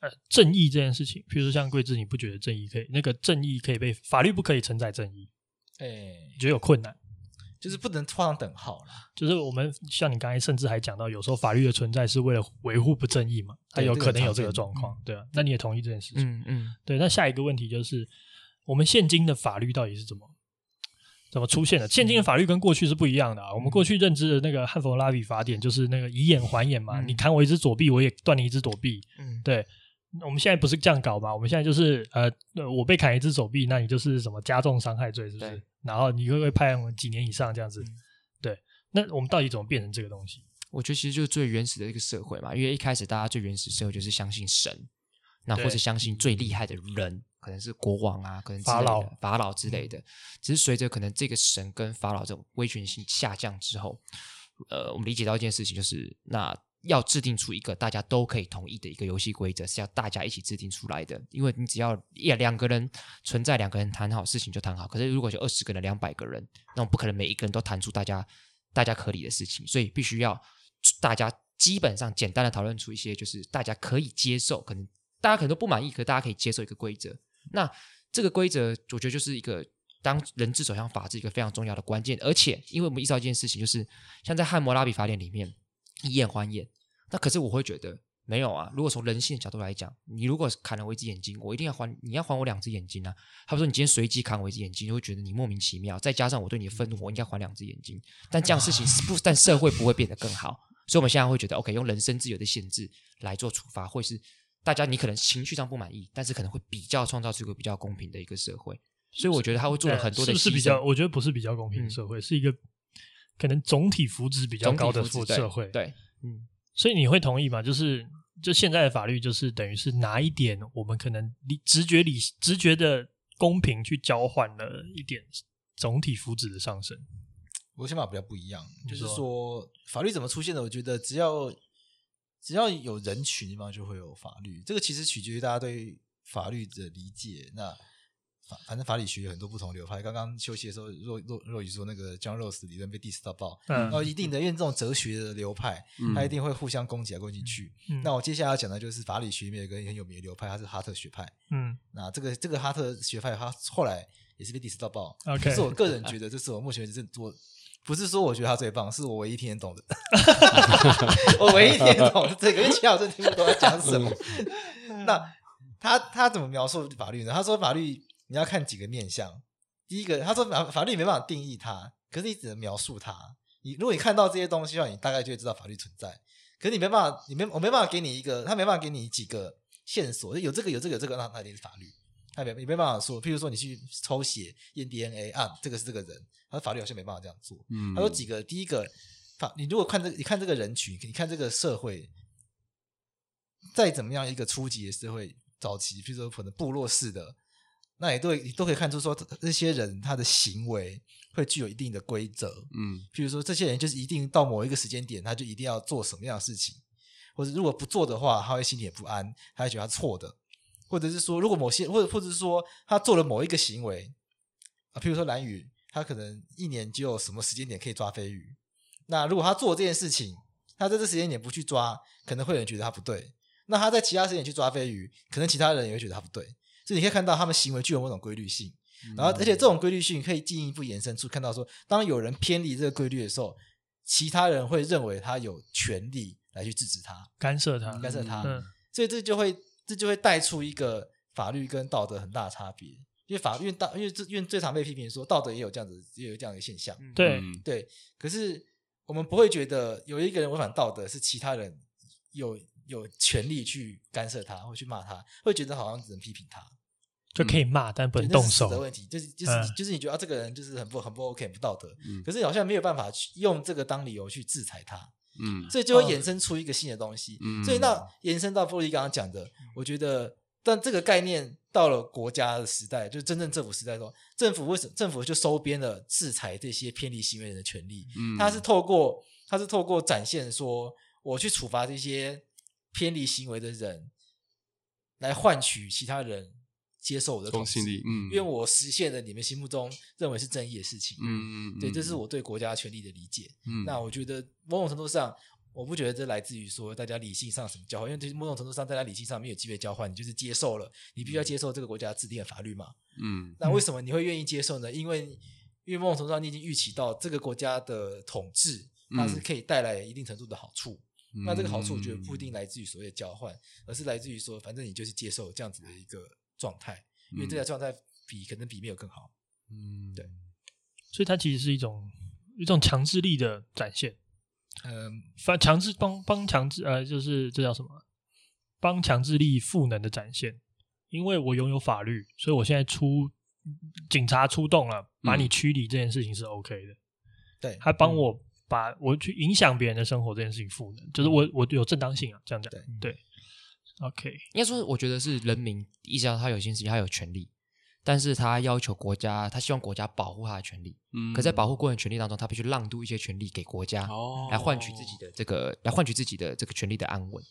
呃，正义这件事情，譬如说像桂枝，你不觉得正义可以？那个正义可以被法律不可以承载正义？哎，觉得有困难，就是不能画上等号啦。就是我们像你刚才甚至还讲到，有时候法律的存在是为了维护不正义嘛，它有可能有这个状况，对啊。那你也同意这件事情？嗯嗯，对。那下一个问题就是，我们现今的法律到底是怎么怎么出现的？现今的法律跟过去是不一样的啊。我们过去认知的那个汉弗拉比法典，就是那个以眼还眼嘛，你砍我一只左臂，我也断你一只左臂。嗯，对。我们现在不是这样搞嘛？我们现在就是呃，我被砍一只手臂，那你就是什么加重伤害罪，是不是？然后你会不会判我几年以上这样子？嗯、对，那我们到底怎么变成这个东西？我觉得其实就是最原始的一个社会嘛，因为一开始大家最原始社会就是相信神，那或者相信最厉害的人，可能是国王啊，可能法老、法老之类的。只是随着可能这个神跟法老这种威权性下降之后，呃，我们理解到一件事情，就是那。要制定出一个大家都可以同意的一个游戏规则，是要大家一起制定出来的。因为你只要一两个人存在，两个人谈好事情就谈好。可是如果有二十个人、两百个人，那我不可能每一个人都谈出大家大家合理的事情。所以必须要大家基本上简单的讨论出一些，就是大家可以接受，可能大家可能都不满意，可大家可以接受一个规则。那这个规则，我觉得就是一个当人治走向法治一个非常重要的关键。而且，因为我们意识到一件事情，就是像在汉谟拉比法典里面。以眼还眼，那可是我会觉得没有啊。如果从人性的角度来讲，你如果砍了我一只眼睛，我一定要还，你要还我两只眼睛啊。他说你今天随机砍我一只眼睛，就会觉得你莫名其妙。再加上我对你的愤怒，我应该还两只眼睛。但这样事情不，但社会不会变得更好。所以我们现在会觉得，OK，用人身自由的限制来做处罚，会是大家你可能情绪上不满意，但是可能会比较创造出一个比较公平的一个社会。所以我觉得他会做了很多的，是，是比较，我觉得不是比较公平的社会，嗯、是一个可能总体福祉比较高的社会。对，对嗯。所以你会同意吗？就是就现在的法律，就是等于是拿一点我们可能理直觉理直觉的公平去交换了一点总体福祉的上升。我的想法比较不一样，就是说法律怎么出现的？我觉得只要只要有人群嘛，就会有法律。这个其实取决于大家对法律的理解。那反正法理学有很多不同流派。刚刚休息的时候，若若若雨说那个 John Ross 理论被 diss 到爆，嗯，然后一定的，因为这种哲学的流派，嗯、它一定会互相攻击来攻击去。嗯、那我接下来要讲的就是法理学里面有一个很有名的流派，它是哈特学派。嗯，那这个这个哈特学派，它后来也是被 diss 到爆。可 Okay 是我个人觉得，这是我目前为止做，不是说我觉得他最棒，是我唯一听得懂的。我唯一听得懂的这个，因为其他我真听不懂他讲什么。那他他怎么描述法律呢？他说法律。你要看几个面向。第一个，他说法法律没办法定义它，可是你只能描述它。你如果你看到这些东西的话，你大概就会知道法律存在。可是你没办法，你没我没办法给你一个，他没办法给你几个线索。有这个有这个有这个，那那一定是法律。他没你没办法说，譬如说你去抽血验 DNA 啊，这个是这个人，他说法律好像没办法这样做。嗯，他说几个，第一个法，你如果看这你看这个人群，你看这个社会，再怎么样一个初级的社会早期，譬如说可能部落式的。那也都你都可以看出说，这些人他的行为会具有一定的规则，嗯，譬如说这些人就是一定到某一个时间点，他就一定要做什么样的事情，或者如果不做的话，他会心里也不安，他会觉得他错的，或者是说，如果某些或者或者是说他做了某一个行为啊，譬如说蓝宇，他可能一年就有什么时间点可以抓飞鱼，那如果他做这件事情，他在这时间点不去抓，可能会有人觉得他不对，那他在其他时间点去抓飞鱼，可能其他人也会觉得他不对。所以你可以看到他们行为具有某种规律性，然后而且这种规律性可以进一步延伸出看到说，当有人偏离这个规律的时候，其他人会认为他有权利来去制止他、干涉他、干涉他。所以这就会这就会带出一个法律跟道德很大的差别，因为法律道因为这因为最常被批评说道德也有这样子也有这样的现象。对对，可是我们不会觉得有一个人违反道德是其他人有有权利去干涉他或去骂他，会觉得好像只能批评他。就可以骂，但不能动手。的问题就是就是就是你觉得这个人就是很不很不 OK 很不道德，可是好像没有办法去用这个当理由去制裁他，嗯，所以就会衍生出一个新的东西，嗯，所以那延伸到波莉刚刚讲的，我觉得，但这个概念到了国家的时代，就真正政府时代中，政府为什么政府就收编了制裁这些偏离行为人的权利？嗯，他是透过他是透过展现说，我去处罚这些偏离行为的人，来换取其他人。接受我的公信力，嗯，因为我实现了你们心目中认为是正义的事情，嗯嗯，对，这是我对国家权力的理解，嗯，那我觉得某种程度上，我不觉得这来自于说大家理性上什么交换，因为这某种程度上大家理性上没有机会交换，你就是接受了，你必须要接受这个国家制定的法律嘛，嗯，那为什么你会愿意接受呢？因为因为某种程度上你已经预期到这个国家的统治，它是可以带来一定程度的好处。嗯、那这个好处，我觉得不一定来自于所谓的交换，而是来自于说，反正你就是接受这样子的一个状态，因为这个状态比可能比没有更好。嗯，对。所以它其实是一种一种强制力的展现。嗯，反强制帮帮强制呃，就是这叫什么？帮强制力赋能的展现。因为我拥有法律，所以我现在出警察出动了，把你驱离这件事情是 OK 的。对，还帮我把我去影响别人的生活这件事情赋能，就是我我有正当性啊，这样讲。对对，OK。应该说，我觉得是人民意识到他有些事情，他有权利，但是他要求国家，他希望国家保护他的权利。嗯。可在保护个人权利当中，他必须让渡一些权利给国家，哦，来换取自己的这个，来换取自己的这个权利的安稳。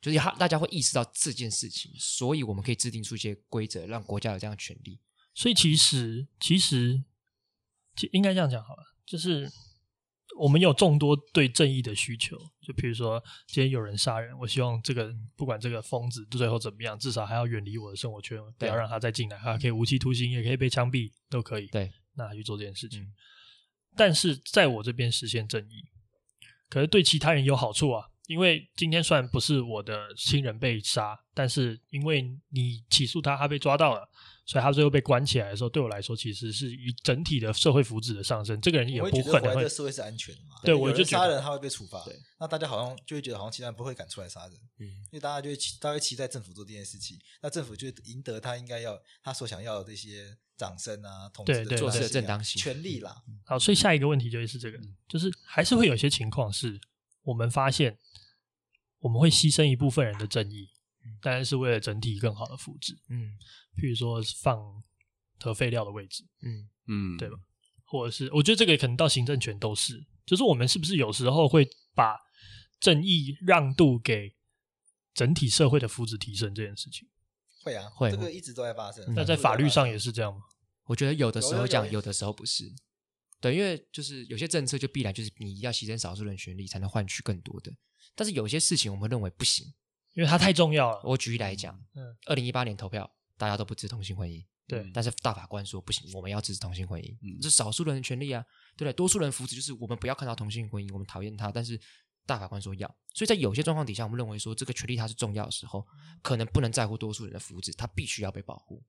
就是他，大家会意识到这件事情，所以我们可以制定出一些规则，让国家有这样的权利。所以其实，其实，其应该这样讲好了，就是我们有众多对正义的需求。就比如说，今天有人杀人，我希望这个不管这个疯子最后怎么样，至少还要远离我的生活圈，不要让他再进来。他可以无期徒刑，也可以被枪毙，都可以。对，那去做这件事情。嗯。但是在我这边实现正义，可是对其他人有好处啊。因为今天虽然不是我的亲人被杀，但是因为你起诉他，他被抓到了，所以他最后被关起来的时候，对我来说其实是一整体的社会福祉的上升。这个人也不可能会，这社会是安全的嘛？对，我就杀人他会被处罚，对，那大家好像就会觉得好像其他人不会敢出来杀人，嗯，因为大家就会期，大家会期待政府做这件事情，那政府就赢得他应该要他所想要的这些掌声啊，统治的做事的正当性、权利啦。好，所以下一个问题就是这个，就是还是会有些情况是我们发现。我们会牺牲一部分人的正义，当然是为了整体更好的福祉。嗯，譬如说放核废料的位置，嗯嗯，对吧？或者是我觉得这个可能到行政权都是，就是我们是不是有时候会把正义让渡给整体社会的福祉提升这件事情？会啊，会，这个一直都在发生。那在法律上也是这样吗？我觉得有的时候讲，有的时候不是。对，因为就是有些政策就必然就是你要牺牲少数人权利才能换取更多的。但是有些事情我们认为不行，因为它太重要了。我举例来讲，嗯，二零一八年投票，大家都不支持同性婚姻，对。但是大法官说不行，我们要支持同性婚姻，嗯，这是少数人的权利啊，对不对？多数人福祉就是我们不要看到同性婚姻，我们讨厌他，但是大法官说要。所以在有些状况底下，我们认为说这个权利它是重要的时候，可能不能在乎多数人的福祉，它必须要被保护。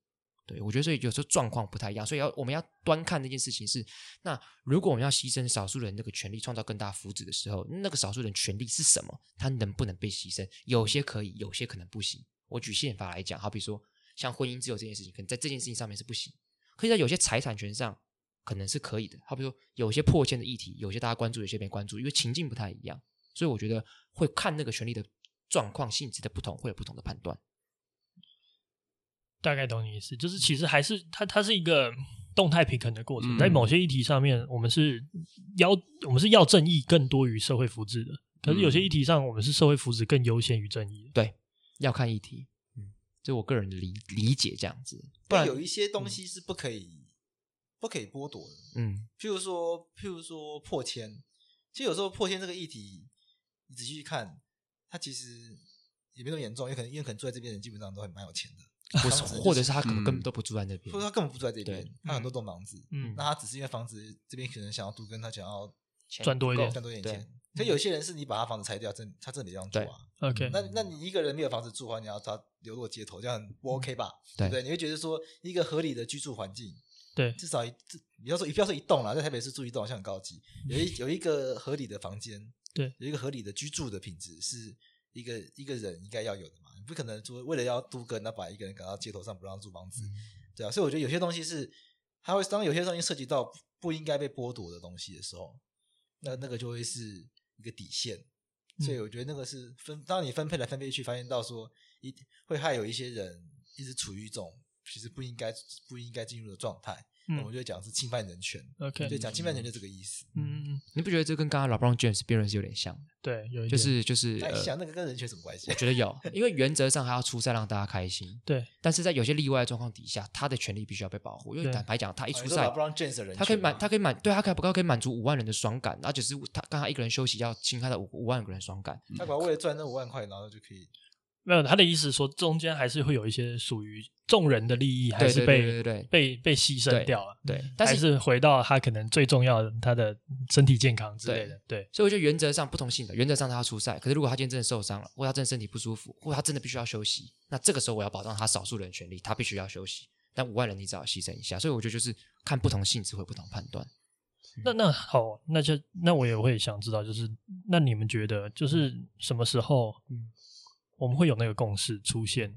对，我觉得所以有时候状况不太一样，所以要我们要端看这件事情是，那如果我们要牺牲少数人这个权利，创造更大福祉的时候，那个少数人权利是什么？他能不能被牺牲？有些可以，有些可能不行。我举宪法来讲，好比说像婚姻自由这件事情，可能在这件事情上面是不行，可以在有些财产权上可能是可以的。好比说有些破欠的议题，有些大家关注，有些没关注，因为情境不太一样，所以我觉得会看那个权利的状况性质的不同，会有不同的判断。大概懂你意思，就是其实还是它，它是一个动态平衡的过程。在某些议题上面，我们是要我们是要正义更多于社会福祉的，可是有些议题上，我们是社会福祉更优先于正义。对，要看议题，嗯，就我个人的理理解这样子。不然有一些东西是不可以不可以剥夺的，嗯，譬如说譬如说破千，其实有时候破千这个议题，你仔细去看，它其实也没那么严重，因为可能因为可能住在这边的人基本上都很蛮有钱的。不是，或者是他可能根本都不住在那边，或者他根本不住在这边，他很多栋房子，嗯，那他只是因为房子这边可能想要都跟他想要赚多一点，赚多一点钱。可有些人是你把他房子拆掉，真他真的这样住啊，OK，那那你一个人没有房子住的话，你要他流落街头，这样不 OK 吧？对不对？你会觉得说一个合理的居住环境，对，至少一，你要说你不要说一栋啦，在台北市住一栋好像很高级，有一有一个合理的房间，对，有一个合理的居住的品质是。一个一个人应该要有的嘛，你不可能说为了要都更，那把一个人赶到街头上不让住房子，嗯、对啊，所以我觉得有些东西是，他会当有些东西涉及到不应该被剥夺的东西的时候，那那个就会是一个底线，所以我觉得那个是分，当你分配来分配去，发现到说一会害有一些人一直处于一种其实不应该不应该进入的状态。嗯、我们就会讲是侵犯人权，OK，就讲侵犯人权就这个意思。嗯嗯，你不觉得这跟刚刚 LeBron James 辩论是有点像的？对，有一点就是就是那你想那个跟人权什么关系？我觉得有，因为原则上还要出赛让大家开心。对，但是在有些例外的状况底下，他的权利必须要被保护。因为坦白讲，他一出赛，哦、LeBron James 的人权他可以满，他可以满，对他可以不够可以满足五万人的爽感，而且是他刚刚一个人休息要侵害到五五万个人爽感。他可能为了赚那五万块，然后就可以。没有，他的意思说，中间还是会有一些属于众人的利益，还是被被被牺牲掉了。对，但是是回到他可能最重要的，他的身体健康之类的。对，对所以我觉得原则上不同性的，原则上他要出赛，可是如果他今天真的受伤了，或他真的身体不舒服，或他真的必须要休息，那这个时候我要保障他少数人的权利，他必须要休息。但五万人你只要牺牲一下，所以我觉得就是看不同性质会不同判断。那那好，那就那我也会想知道，就是那你们觉得就是什么时候？嗯。我们会有那个共识出现。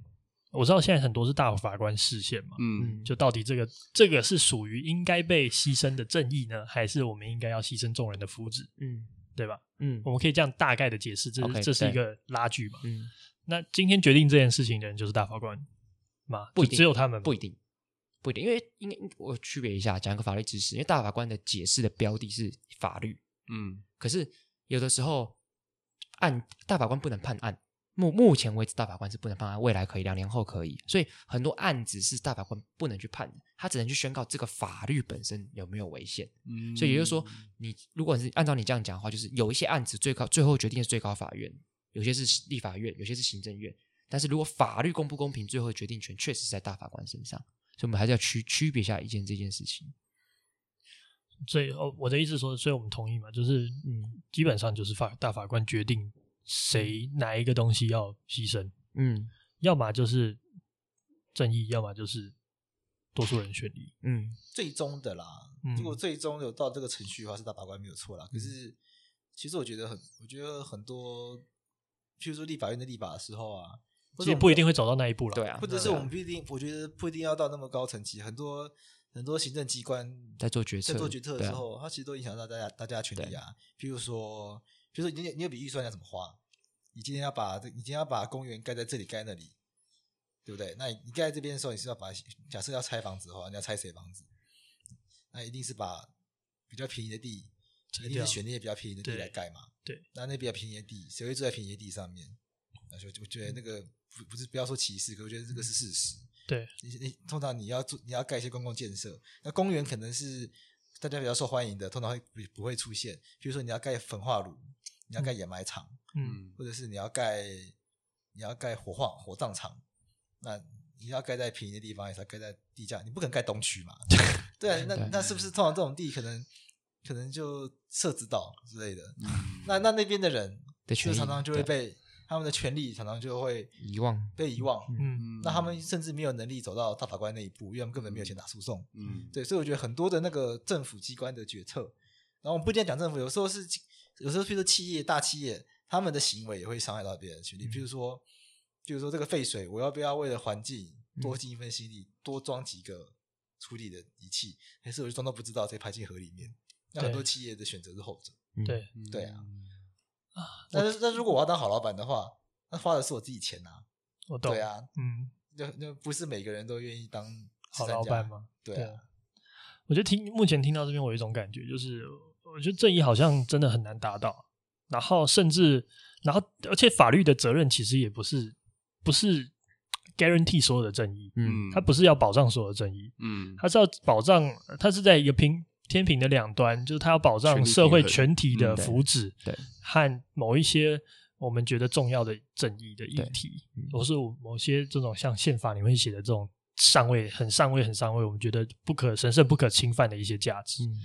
我知道现在很多是大法官视线嘛，嗯，就到底这个这个是属于应该被牺牲的正义呢，还是我们应该要牺牲众人的福祉？嗯，对吧？嗯，我们可以这样大概的解释，这是 okay, 这是一个拉锯嘛。嗯，那今天决定这件事情的人就是大法官嘛？不一定，只有他们？不一定，不一定，因为应该我区别一下，讲一个法律知识，因为大法官的解释的标的是法律，嗯，可是有的时候案大法官不能判案。目目前为止，大法官是不能判案，未来可以，两年后可以。所以很多案子是大法官不能去判的，他只能去宣告这个法律本身有没有违宪。嗯，所以也就是说，你如果是按照你这样讲的话，就是有一些案子最高最后决定是最高法院，有些是立法院，有些是行政院。但是如果法律公不公平，最后决定权确实是在大法官身上，所以我们还是要区区别一下一件这件事情。所以哦，我的意思说，所以我们同意嘛，就是嗯，基本上就是法大法官决定。谁哪一个东西要牺牲？嗯，要么就是正义，要么就是多数人权利。嗯，最终的啦，嗯、如果最终有到这个程序的话，是大法官没有错啦。可是，其实我觉得很，我觉得很多，譬如说立法院的立法的时候啊，其实不一定会走到那一步了。对啊，或者是我们不一定，我觉得不一定要到那么高层级。很多很多行政机关在做决策，在做决策的时候，它其实都影响到大家大家的权利啊。譬如说。比如说你，你你有笔预算要怎么花？你今天要把这，你今天要把公园盖在这里，盖那里，对不对？那你你盖在这边的时候，你是要把假设要拆房子的话，你要拆谁房子？那一定是把比较便宜的地，一定是选那些比较便宜的地来盖嘛。对，对那那比较便宜的地，谁会住在便宜的地上面？那就我觉得那个不不是不要说歧视，可我觉得这个是事实。对，你你通常你要做你要盖一些公共建设，那公园可能是大家比较受欢迎的，通常会不不会出现。比如说你要盖焚化炉。你要盖掩埋场，嗯，或者是你要盖你要盖火化火葬场，那你要盖在便宜的地方，也是要盖在地价，你不可能盖东区嘛？对啊，那那是不是通常这种地可能可能就设置岛之类的？嗯、那那那边的人就常常就会被他们的权利常常就会遗忘，被遗忘。嗯，那他们甚至没有能力走到大法官那一步，因为他们根本没有钱打诉讼。嗯，对，所以我觉得很多的那个政府机关的决策，然后我们不一定要讲政府，有时候是。有时候，譬如说企业、大企业，他们的行为也会伤害到别人的权利。譬如说，譬如说这个废水，我要不要为了环境多尽一份心力，多装几个处理的仪器，还是我就装都不知道，再排进河里面？那很多企业的选择是后者。对对啊。啊，但是那如果我要当好老板的话，那花的是我自己钱啊。我懂。对啊，嗯，那那不是每个人都愿意当好老板吗？对啊。我觉得听目前听到这边，我有一种感觉就是。我觉得正义好像真的很难达到，然后甚至，然后而且法律的责任其实也不是不是 guarantee 所有的正义，嗯，它不是要保障所有的正义，嗯，它是要保障，它是在一个平天平的两端，就是它要保障社会全体的福祉，和某一些我们觉得重要的正义的议题，或是某些这种像宪法里面写的这种上位很上位很上位，我们觉得不可神圣不可侵犯的一些价值，嗯。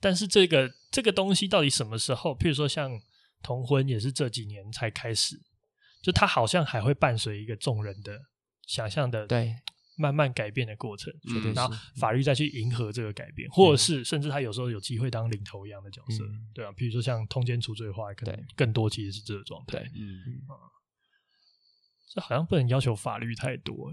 但是这个这个东西到底什么时候？譬如说像同婚也是这几年才开始，就它好像还会伴随一个众人的想象的对慢慢改变的过程，然后法律再去迎合这个改变，或者是甚至他有时候有机会当领头一样的角色，对啊，比如说像通奸除罪化，可能更多其实是这个状态，嗯嗯，这好像不能要求法律太多。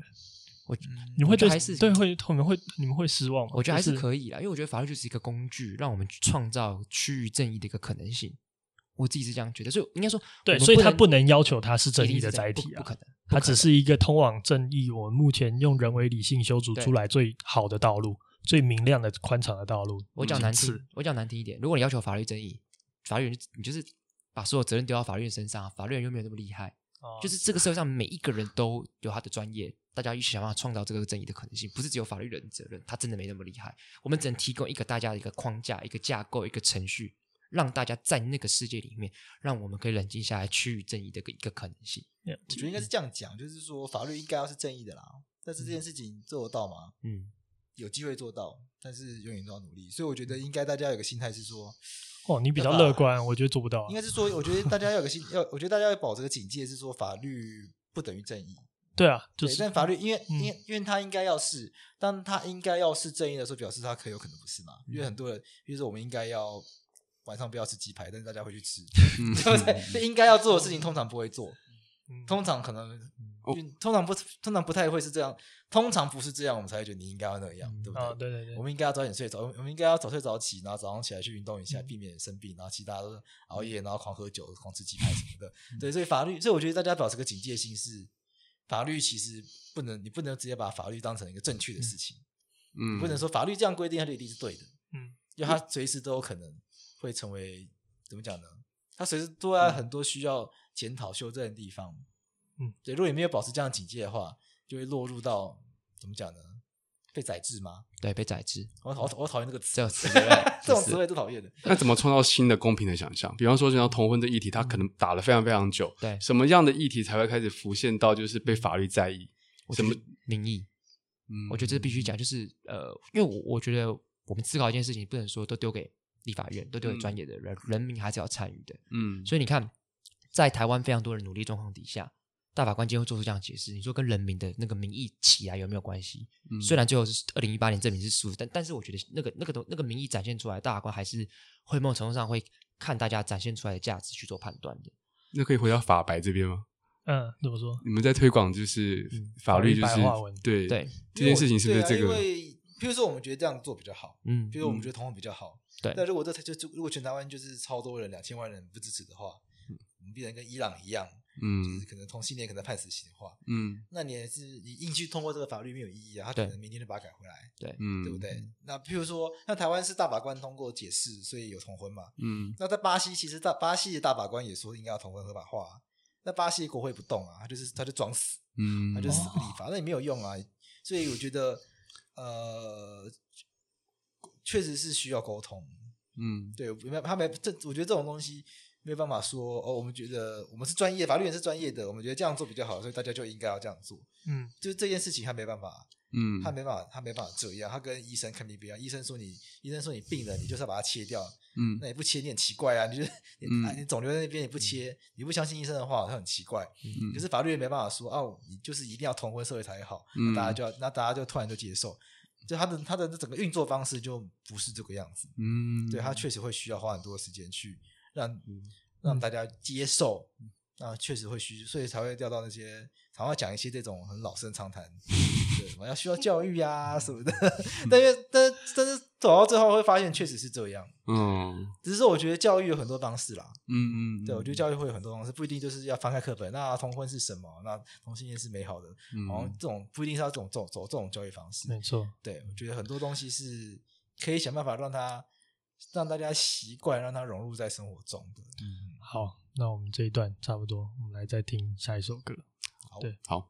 我你会对还是对会你们会你们会失望吗？我觉得还是可以啦，因为我觉得法律就是一个工具，让我们创造趋于正义的一个可能性。我自己是这样觉得，所以应该说对，所以他不能要求他是正义的载体啊，不可能，它只是一个通往正义。我们目前用人为理性修筑出来最好的道路，最明亮的宽敞的道路。我讲难听，我讲难听一点，如果你要求法律正义，法律你就是把所有责任丢到法律身上，法律人又没有那么厉害。就是这个社会上每一个人都有他的专业，大家一起想办法创造这个正义的可能性，不是只有法律人的责任，他真的没那么厉害。我们只能提供一个大家的一个框架、一个架构、一个程序，让大家在那个世界里面，让我们可以冷静下来，趋于正义的一个可能性。我觉得应该是这样讲，就是说法律应该要是正义的啦，但是这件事情做得到吗？嗯，有机会做到，但是永远都要努力。所以我觉得应该大家有个心态是说，哦，你比较乐观，我觉得做不到啊。应该是说，我觉得大家要有个心，要我觉得大家要保持个警戒，是说法律不等于正义。对啊，就是，但法律因为因为因为他应该要是，当他应该要是正义的时候，表示他可有可能不是嘛？因为很多人，比如说我们应该要晚上不要吃鸡排，但是大家会去吃，对不对？应该要做的事情通常不会做，通常可能通常不通常不太会是这样，通常不是这样，我们才会觉得你应该要那样，对不对？对对对，我们应该要早点睡，早我们应该要早睡早起，然后早上起来去运动一下，避免生病，然后其他都是熬夜，然后狂喝酒、狂吃鸡排什么的。对，所以法律，所以我觉得大家保持个警戒心是。法律其实不能，你不能直接把法律当成一个正确的事情，嗯，不能说法律这样规定它就一定是对的，嗯，因为它随时都有可能会成为怎么讲呢？它随时都在很多需要检讨修正的地方，嗯，对，如果你没有保持这样警戒的话，就会落入到怎么讲呢？被宰制吗？对，被宰制。我讨我讨厌这个词，这词这种词汇 都讨厌的。那怎么创造新的公平的想象？比方说，像同婚的议题，它可能打了非常非常久。对，什么样的议题才会开始浮现到就是被法律在意？什么民意？嗯，我觉得这必须讲，就是呃，因为我我觉得我们思考一件事情，不能说都丢给立法院，都丢给专业的人，人民还是要参与的。嗯，所以你看，在台湾非常多人努力状况底下。大法官今天会做出这样解释，你说跟人民的那个民意起来有没有关系？嗯，虽然最后是二零一八年证明是输，但但是我觉得那个那个那个民意展现出来，大法官还是会某种程度上会看大家展现出来的价值去做判断的。那可以回到法白这边吗？嗯，怎么说？你们在推广就是法律，就是对对这件事情是不是这个？譬如说我们觉得这样做比较好，嗯，比如说我们觉得同婚比较好，对。但如果这就就如果全台湾就是超多人两千万人不支持的话，我们必然跟伊朗一样。嗯，就是可能同性恋可能判死刑的话，嗯，那你也是你硬去通过这个法律没有意义啊，他可能明天就把它改回来，对，嗯，对不对？那譬如说，那台湾是大法官通过解释，所以有同婚嘛，嗯，那在巴西其实大巴西的大法官也说应该要同婚合法化，那巴西国会不动啊，他就是他就装死，嗯，他就死不立法，那也没有用啊，所以我觉得，呃，确实是需要沟通，嗯，对，没他没这，我觉得这种东西。没有办法说哦，我们觉得我们是专业，法律人是专业的，我们觉得这样做比较好，所以大家就应该要这样做。嗯，就是这件事情他没办法，嗯，他没办法，他没办法这样。他跟医生肯定不一样，医生说你，医生说你病了，你就是要把它切掉。嗯，那你不切你很奇怪啊，你就是你，嗯、你肿瘤在那边你不切，嗯、你不相信医生的话，他很奇怪。嗯，可是法律也没办法说哦，你就是一定要同婚社会才好，那大家就要，那大家就突然就接受，就他的他的整个运作方式就不是这个样子。嗯，对他确实会需要花很多时间去。让让大家接受，那确实会需，所以才会掉到那些，才会讲一些这种很老生常谈，对，什么要需要教育啊什么的。但是，但但是走到最后会发现，确实是这样。嗯，只是说我觉得教育有很多方式啦。嗯嗯，对，我觉得教育会有很多方式，不一定就是要翻开课本。那同婚是什么？那同性恋是美好的。嗯，好像这种不一定是要这种走走这种教育方式。没错，对，我觉得很多东西是可以想办法让他。让大家习惯，让它融入在生活中的。嗯，好，那我们这一段差不多，我们来再听下一首歌。好，对，好。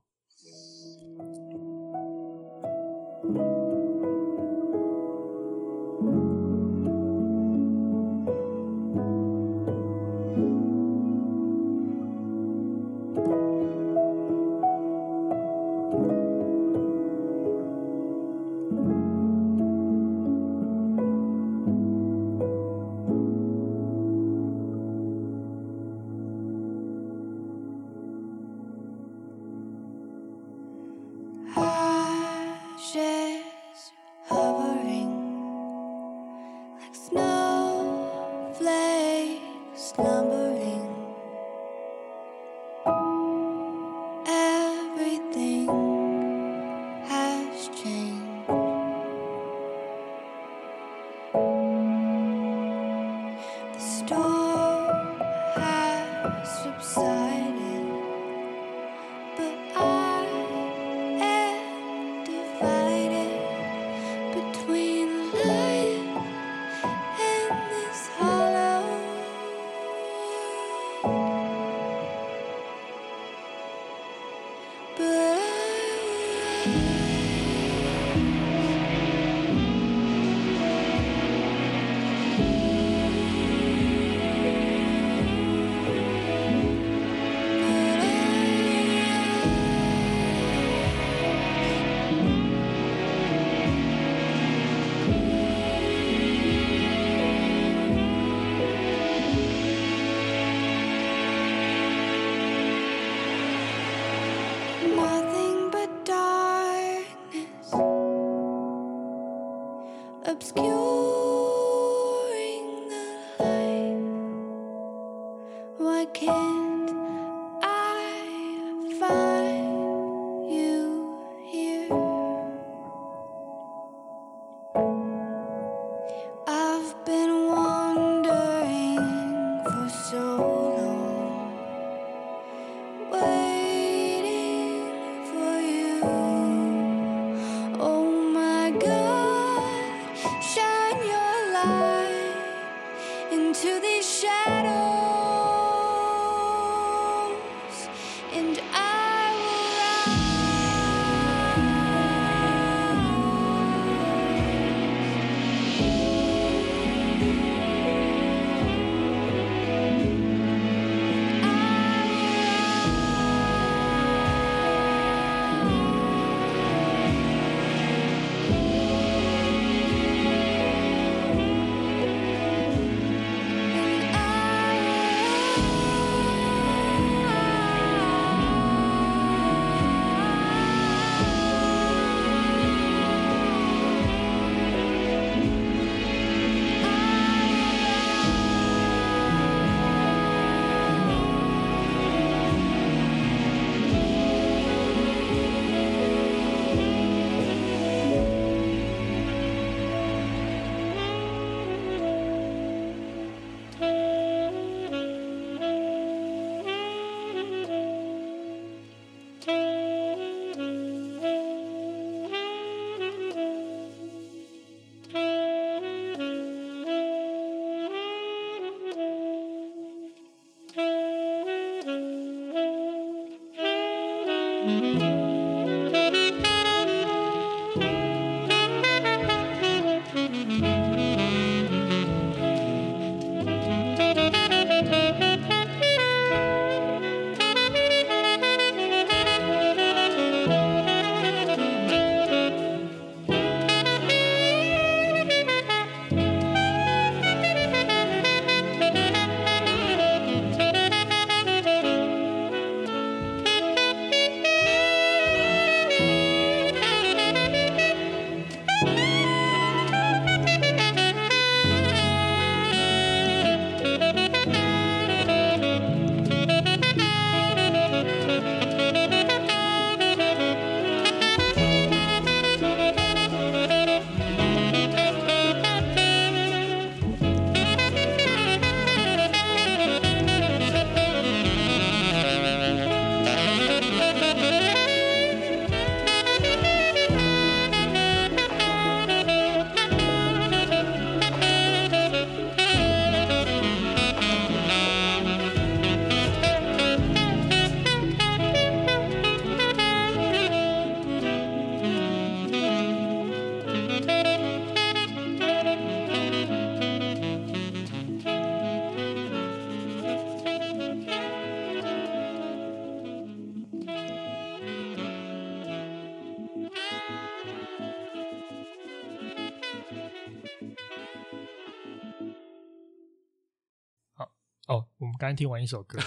们刚才听完一首歌，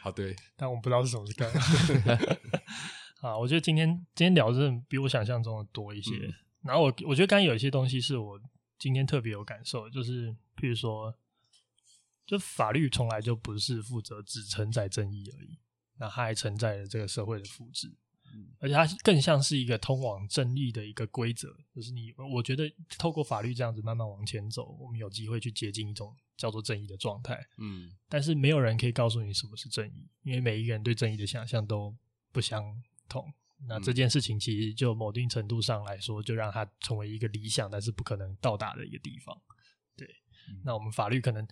好 对，但我们不知道是什么歌。啊，我觉得今天今天聊的比我想象中的多一些。嗯、然后我我觉得刚才有一些东西是我今天特别有感受，就是譬如说，就法律从来就不是负责只承载正义而已，那它还承载了这个社会的福祉。而且它更像是一个通往正义的一个规则，就是你，我觉得透过法律这样子慢慢往前走，我们有机会去接近一种叫做正义的状态。嗯，但是没有人可以告诉你什么是正义，因为每一个人对正义的想象都不相同。那这件事情其实就某一定程度上来说，就让它成为一个理想，但是不可能到达的一个地方。对，嗯，那我们法律可能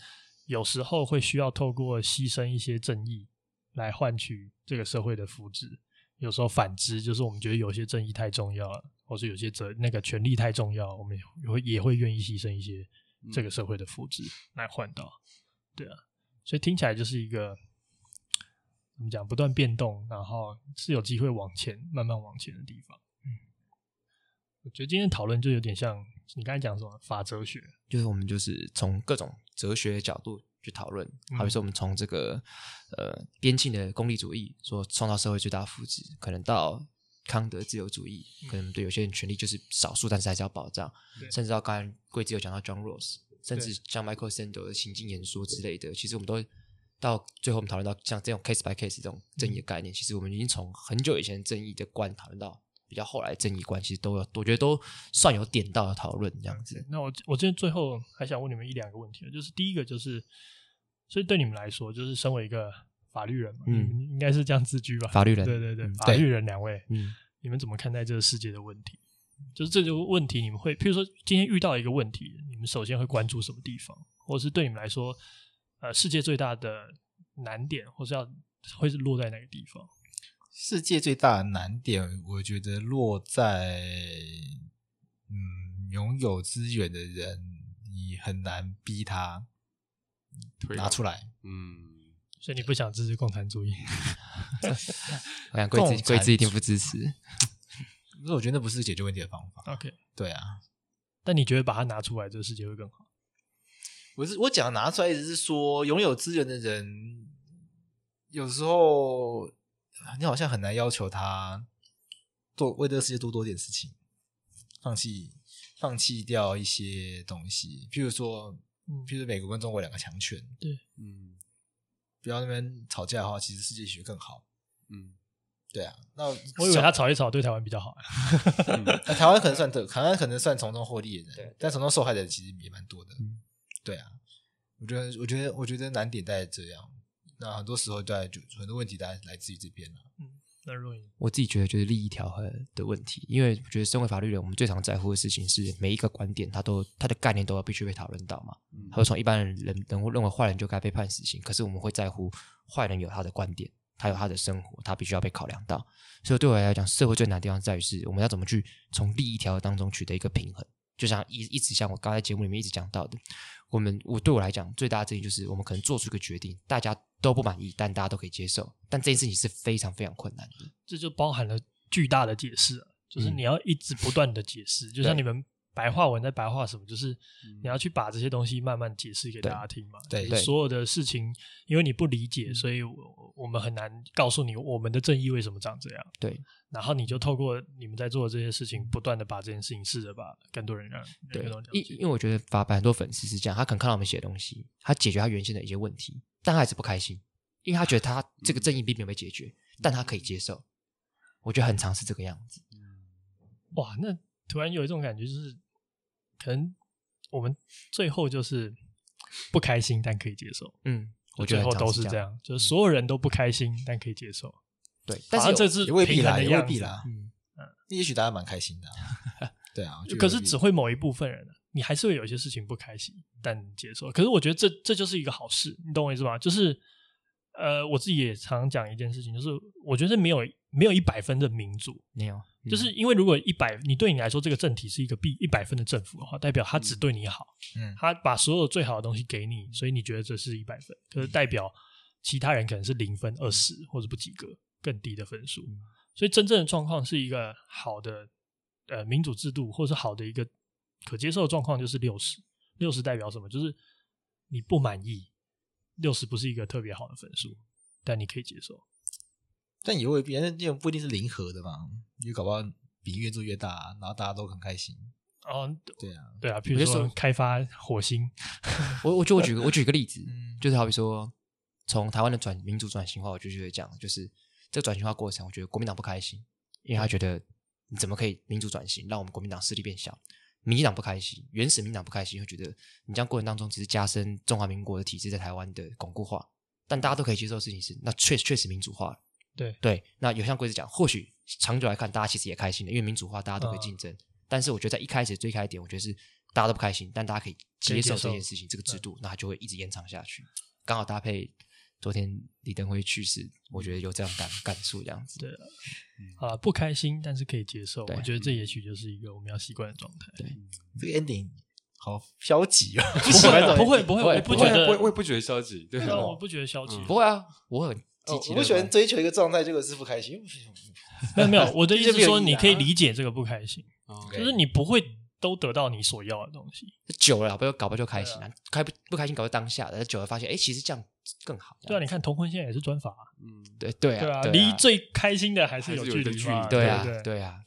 有时候会需要透过牺牲一些正义来换取这个社会的福祉。有时候反之，就是我们觉得有些正义太重要了，或是有些责那个权利太重要，我们也会也会愿意牺牲一些这个社会的福祉来换到，对啊，所以听起来就是一个怎么讲，不断变动，然后是有机会往前慢慢往前的地方。嗯，我觉得今天讨论就有点像你刚才讲什么法哲学，就是我们就是从各种哲学的角度。去讨论，好比说我们从这个呃边境的功利主义，说创造社会最大福祉，可能到康德自由主义，可能对有些人权利就是少数，但是还是要保障，甚至到刚才贵子有讲到 John Rawls，甚至像 Michael Sandel 的情境演说之类的，其实我们都到最后我们讨论到像这种 case by case 这种正义的概念，其实我们已经从很久以前正义的观讨论到比较后来争议关系都有，我觉得都算有点到的讨论这样子。那我我今天最后还想问你们一两个问题，就是第一个就是。所以对你们来说，就是身为一个法律人嘛，嗯，应该是这样自居吧？法律人，对对对，法律人两位，嗯，你们怎么看待这个世界的问题？就是这个问题，你们会，譬如说今天遇到一个问题，你们首先会关注什么地方？或者是对你们来说，呃，世界最大的难点，或是要会是落在哪个地方？世界最大的难点，我觉得落在，嗯，拥有资源的人，你很难逼他。拿出来，嗯，所以你不想支持共产主义？我想贵子贵子一定不支持。可是我觉得那不是解决问题的方法。OK，对啊。但你觉得把它拿出来，这个世界会更好？我是我讲拿出来，意思是说，拥有资源的人，有时候你好像很难要求他做为这个世界多多点事情，放弃放弃掉一些东西，譬如说。嗯，譬如美国跟中国两个强权，对，嗯，不要那边吵架的话，其实世界学更好，嗯，对啊。那我以为他吵一吵对台湾比较好，台湾可能算的，台湾可能算从中获利的人，对，但从中受害的人其实也蛮多的，嗯，对啊。我觉得，我觉得，我觉得难点在这样，那很多时候在就很多问题在来自于这边了，嗯。我自己觉得就是利益调和的问题，因为我觉得身为法律人，我们最常在乎的事情是每一个观点，它都它的概念都要必须被讨论到嘛。他会从一般人人人会认为坏人就该被判死刑，可是我们会在乎坏人有他的观点，他有他的生活，他必须要被考量到。所以对我来讲，社会最难的地方在于是我们要怎么去从利益调和当中取得一个平衡。就像一一直像我刚才节目里面一直讲到的，我们我对我来讲最大的争议就是我们可能做出一个决定，大家都不满意，但大家都可以接受，但这件事情是非常非常困难的。这就包含了巨大的解释，就是你要一直不断的解释，嗯、就像你们。白话文在白话什么？就是你要去把这些东西慢慢解释给大家听嘛。对，对所有的事情，因为你不理解，所以我我们很难告诉你我们的正义为什么长这样。对，然后你就透过你们在做的这些事情，不断的把这件事情试着把更多人让对。因因为我觉得法白很多粉丝是这样，他可能看到我们写的东西，他解决他原先的一些问题，但他还是不开心，因为他觉得他这个正义并没有被解决，但他可以接受。我觉得很常是这个样子。哇，那突然有一种感觉就是。可能我们最后就是不开心，但可以接受。嗯，我觉得最后都是这样，就是所有人都不开心，嗯、但可以接受。对，但是这是也未必啦，也未必啦。嗯嗯，也许大家蛮开心的、啊。对啊，可是只会某一部分人，你还是会有一些事情不开心，但接受。可是我觉得这这就是一个好事，你懂我意思吗？就是呃，我自己也常讲一件事情，就是我觉得没有没有一百分的民主，没有。就是因为如果一百，你对你来说这个政体是一个必一百分的政府的话，代表他只对你好，嗯，他把所有最好的东西给你，所以你觉得这是一百分。可是代表其他人可能是零分、二十或者不及格、更低的分数。所以真正的状况是一个好的呃民主制度，或者是好的一个可接受的状况，就是六十。六十代表什么？就是你不满意，六十不是一个特别好的分数，但你可以接受。但也未必，那这种不一定是零和的嘛，你搞不好比越做越大，然后大家都很开心。哦，对啊，对啊，比如说开发火星，我我就我举个我举个例子，就是好比说从台湾的转民主转型化，我就觉得讲，就是这个转型化过程，我觉得国民党不开心，因为他觉得你怎么可以民主转型，让我们国民党势力变小？民进党不开心，原始民党不开心，会觉得你这样过程当中只是加深中华民国的体制在台湾的巩固化，但大家都可以接受的事情是，那确确实民主化了。对对，那有像贵子讲，或许长久来看，大家其实也开心的，因为民主化大家都可以竞争。嗯但是我觉得在一开始最开始点，我觉得是大家都不开心，但大家可以接受这件事情，这个制度，那它就会一直延长下去。刚好搭配昨天李登辉去世，我觉得有这样感感触，这样子。对啊，啊，不开心，但是可以接受。我觉得这也许就是一个我们要习惯的状态。对，这个 ending 好消极啊！不会不会，我不觉得，我我也不觉得消极。对，我不觉得消极。不会啊，我很积极。我不喜欢追求一个状态，结果是不开心。没有没有，我的意思是说，你可以理解这个不开心。就是你不会都得到你所要的东西，久了不就搞不就开心了？开不不开心搞不当下的，久了发现哎，其实这样更好。对啊，你看同婚现在也是专法，嗯，对对啊，离最开心的还是有距离嘛，对啊对啊，嗯，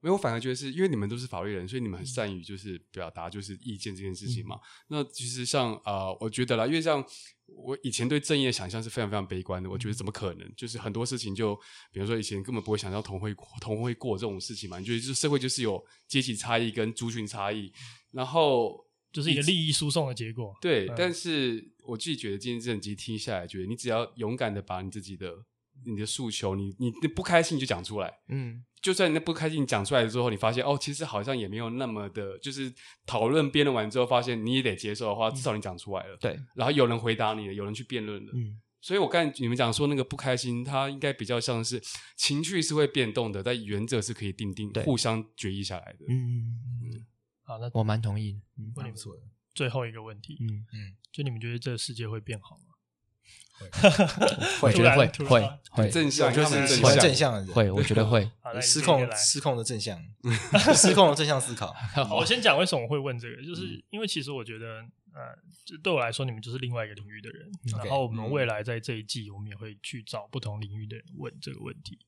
没有，我反而觉得是因为你们都是法律人，所以你们很善于就是表达就是意见这件事情嘛。那其实像啊，我觉得啦，因为像。我以前对正义的想象是非常非常悲观的，我觉得怎么可能？就是很多事情就，比如说以前根本不会想到同会同会过这种事情嘛。你觉得就是社会就是有阶级差异跟族群差异，然后就是一个利益输送的结果。对，嗯、但是我自己觉得今天这整集听下来，觉得你只要勇敢的把你自己的。你的诉求，你你不开心就讲出来，嗯，就算你那不开心讲出来之后，你发现哦，其实好像也没有那么的，就是讨论辩论完之后，发现你也得接受的话，至少你讲出来了，嗯、对，然后有人回答你了，有人去辩论了，嗯，所以我刚才你们讲说那个不开心，它应该比较像是情绪是会变动的，但原则是可以定定，互相决议下来的，嗯嗯，好，那我蛮同意，嗯，不错。最后一个问题，嗯。嗯，就你们觉得这个世界会变好吗？会，我觉得会会会。正向，就是喜欢正向的人，会，我觉得会。失控失控的正向，失控的正向思考。我先讲为什么会问这个，就是因为其实我觉得，呃，就对我来说，你们就是另外一个领域的人，然后我们未来在这一季，我们也会去找不同领域的人问这个问题，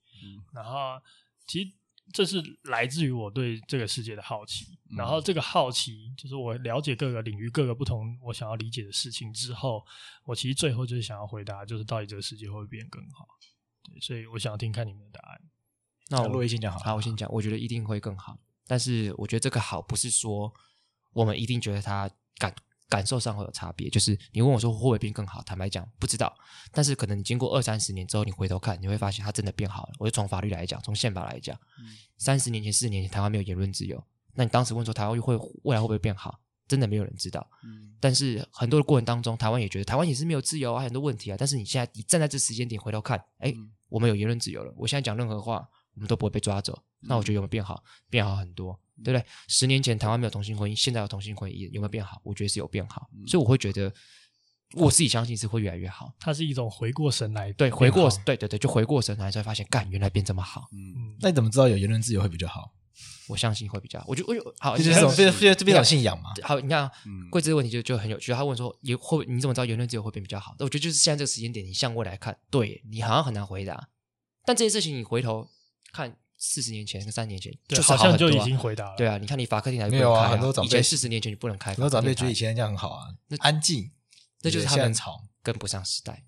然后其实。这是来自于我对这个世界的好奇，然后这个好奇就是我了解各个领域、各个不同我想要理解的事情之后，我其实最后就是想要回答，就是到底这个世界会不会变更好？对，所以我想要听看你们的答案。那我先讲好，好，我先讲，我觉得一定会更好，但是我觉得这个好不是说我们一定觉得它感。感受上会有差别，就是你问我说会不会变更好？坦白讲，不知道。但是可能你经过二三十年之后，你回头看，你会发现它真的变好了。我就从法律来讲，从宪法来讲，三十年前、四十年前，台湾没有言论自由。那你当时问说台湾会未来会不会变好？真的没有人知道。但是很多的过程当中，台湾也觉得台湾也是没有自由啊，很多问题啊。但是你现在你站在这时间点回头看，哎，我们有言论自由了。我现在讲任何话，我们都不会被抓走。那我觉得有没有变好？变好很多。对不对？十年前台湾没有同性婚姻，现在有同性婚姻，有没有变好？我觉得是有变好，嗯、所以我会觉得我自己相信是会越来越好。它是一种回过神来，对，回过，对对对，就回过神来才发现，干，原来变这么好。嗯，那你怎么知道有言论自由会比较好？我相信会比较好。我觉得，我有好，就是这种变变这边有信仰嘛。好，你看贵这个问题就就很有趣。他问说，也会你怎么知道言论自由会变比较好？那我觉得就是现在这个时间点，你向未来看，对你好像很难回答。但这些事情你回头看。四十年前跟三年前，就好像就已经回答了。对啊，你看你法克厅还没有啊？很多长辈以前四十年前就不能开，很多长辈觉得以前这样很好啊，那安静，那就是他们吵跟不上时代。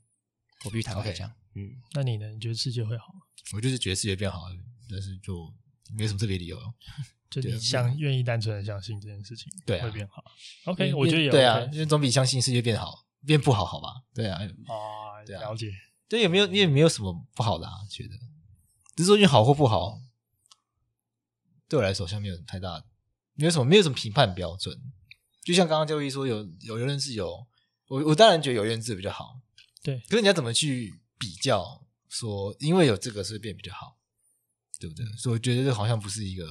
我必须坦白讲，嗯，那你呢？你觉得世界会好吗？我就是觉得世界变好了，但是就没什么特别理由。就你相愿意单纯的相信这件事情，对，会变好。OK，我觉得也对啊，因为总比相信世界变好变不好好吧？对啊，啊，了解。对，也没有你也没有什么不好的啊？觉得。只是说你好或不好，对我来说好像没有太大，没有什么，没有什么评判标准。就像刚刚教育说有有言论自由，我我当然觉得有言论自由比较好，对。可是你要怎么去比较说，因为有这个是变比较好，对不对？所以我觉得这好像不是一个。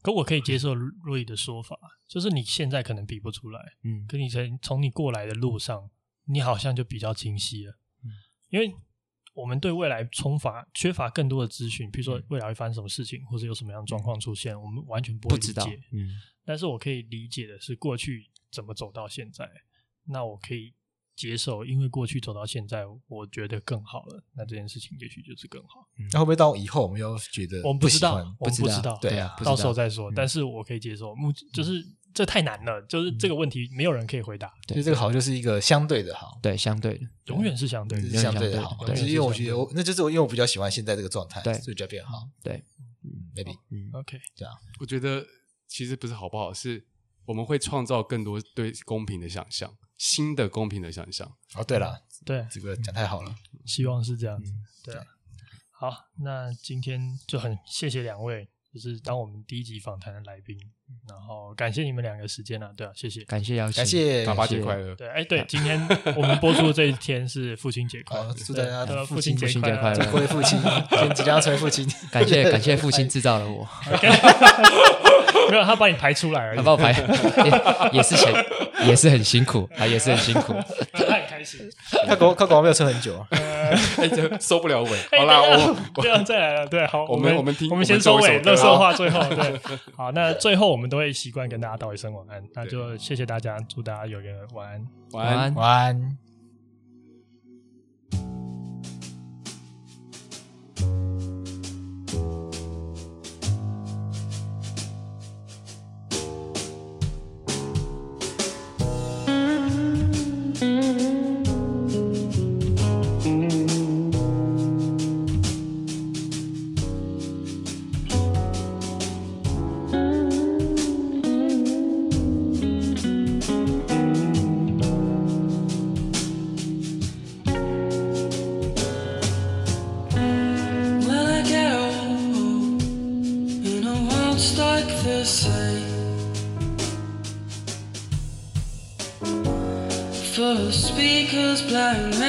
可我可以接受若仪的说法，就是你现在可能比不出来，嗯，可你从从你过来的路上，你好像就比较清晰了，嗯，因为。我们对未来充乏缺乏更多的资讯，比如说未来会发生什么事情，或者有什么样的状况出现，嗯、我们完全不会理解。嗯，但是我可以理解的是过去怎么走到现在，那我可以接受，因为过去走到现在，我觉得更好了。那这件事情也许就是更好。那会不会到以后我们又觉得我们不知道，我们不知道，对啊，到时候再说。但是我可以接受，目就是这太难了，就是这个问题没有人可以回答。所以这个好就是一个相对的好，对，相对的，永远是相对的，相对的。好。对，因为我觉得我那就是因为我比较喜欢现在这个状态，对，所以就变好。对，嗯，maybe，嗯，OK，这样，我觉得其实不是好不好，是我们会创造更多对公平的想象，新的公平的想象。哦，对了，对，这个讲太好了，希望是这样子。对啊，好，那今天就很谢谢两位，就是当我们第一集访谈的来宾，然后感谢你们两个时间啊，对啊，谢谢，感谢邀请，感谢，爸爸节快乐。对，哎，对，今天我们播出的这一天是父亲节快乐，祝大家父亲节快乐，各位父亲，即将成为父亲，感谢感谢父亲制造了我。没有，他把你排出来而已。他把我排，也也是很，也是很辛苦，啊也是很辛苦。他很开心。他广他广告没有撑很久，收不了尾。好啦，我 不要再来了。对，好，我们我们听，我们先收尾，乐色话最后。对，好，那最后我们都会习惯跟大家道一声晚安。那就谢谢大家，祝大家有个晚安，晚安，晚安。flying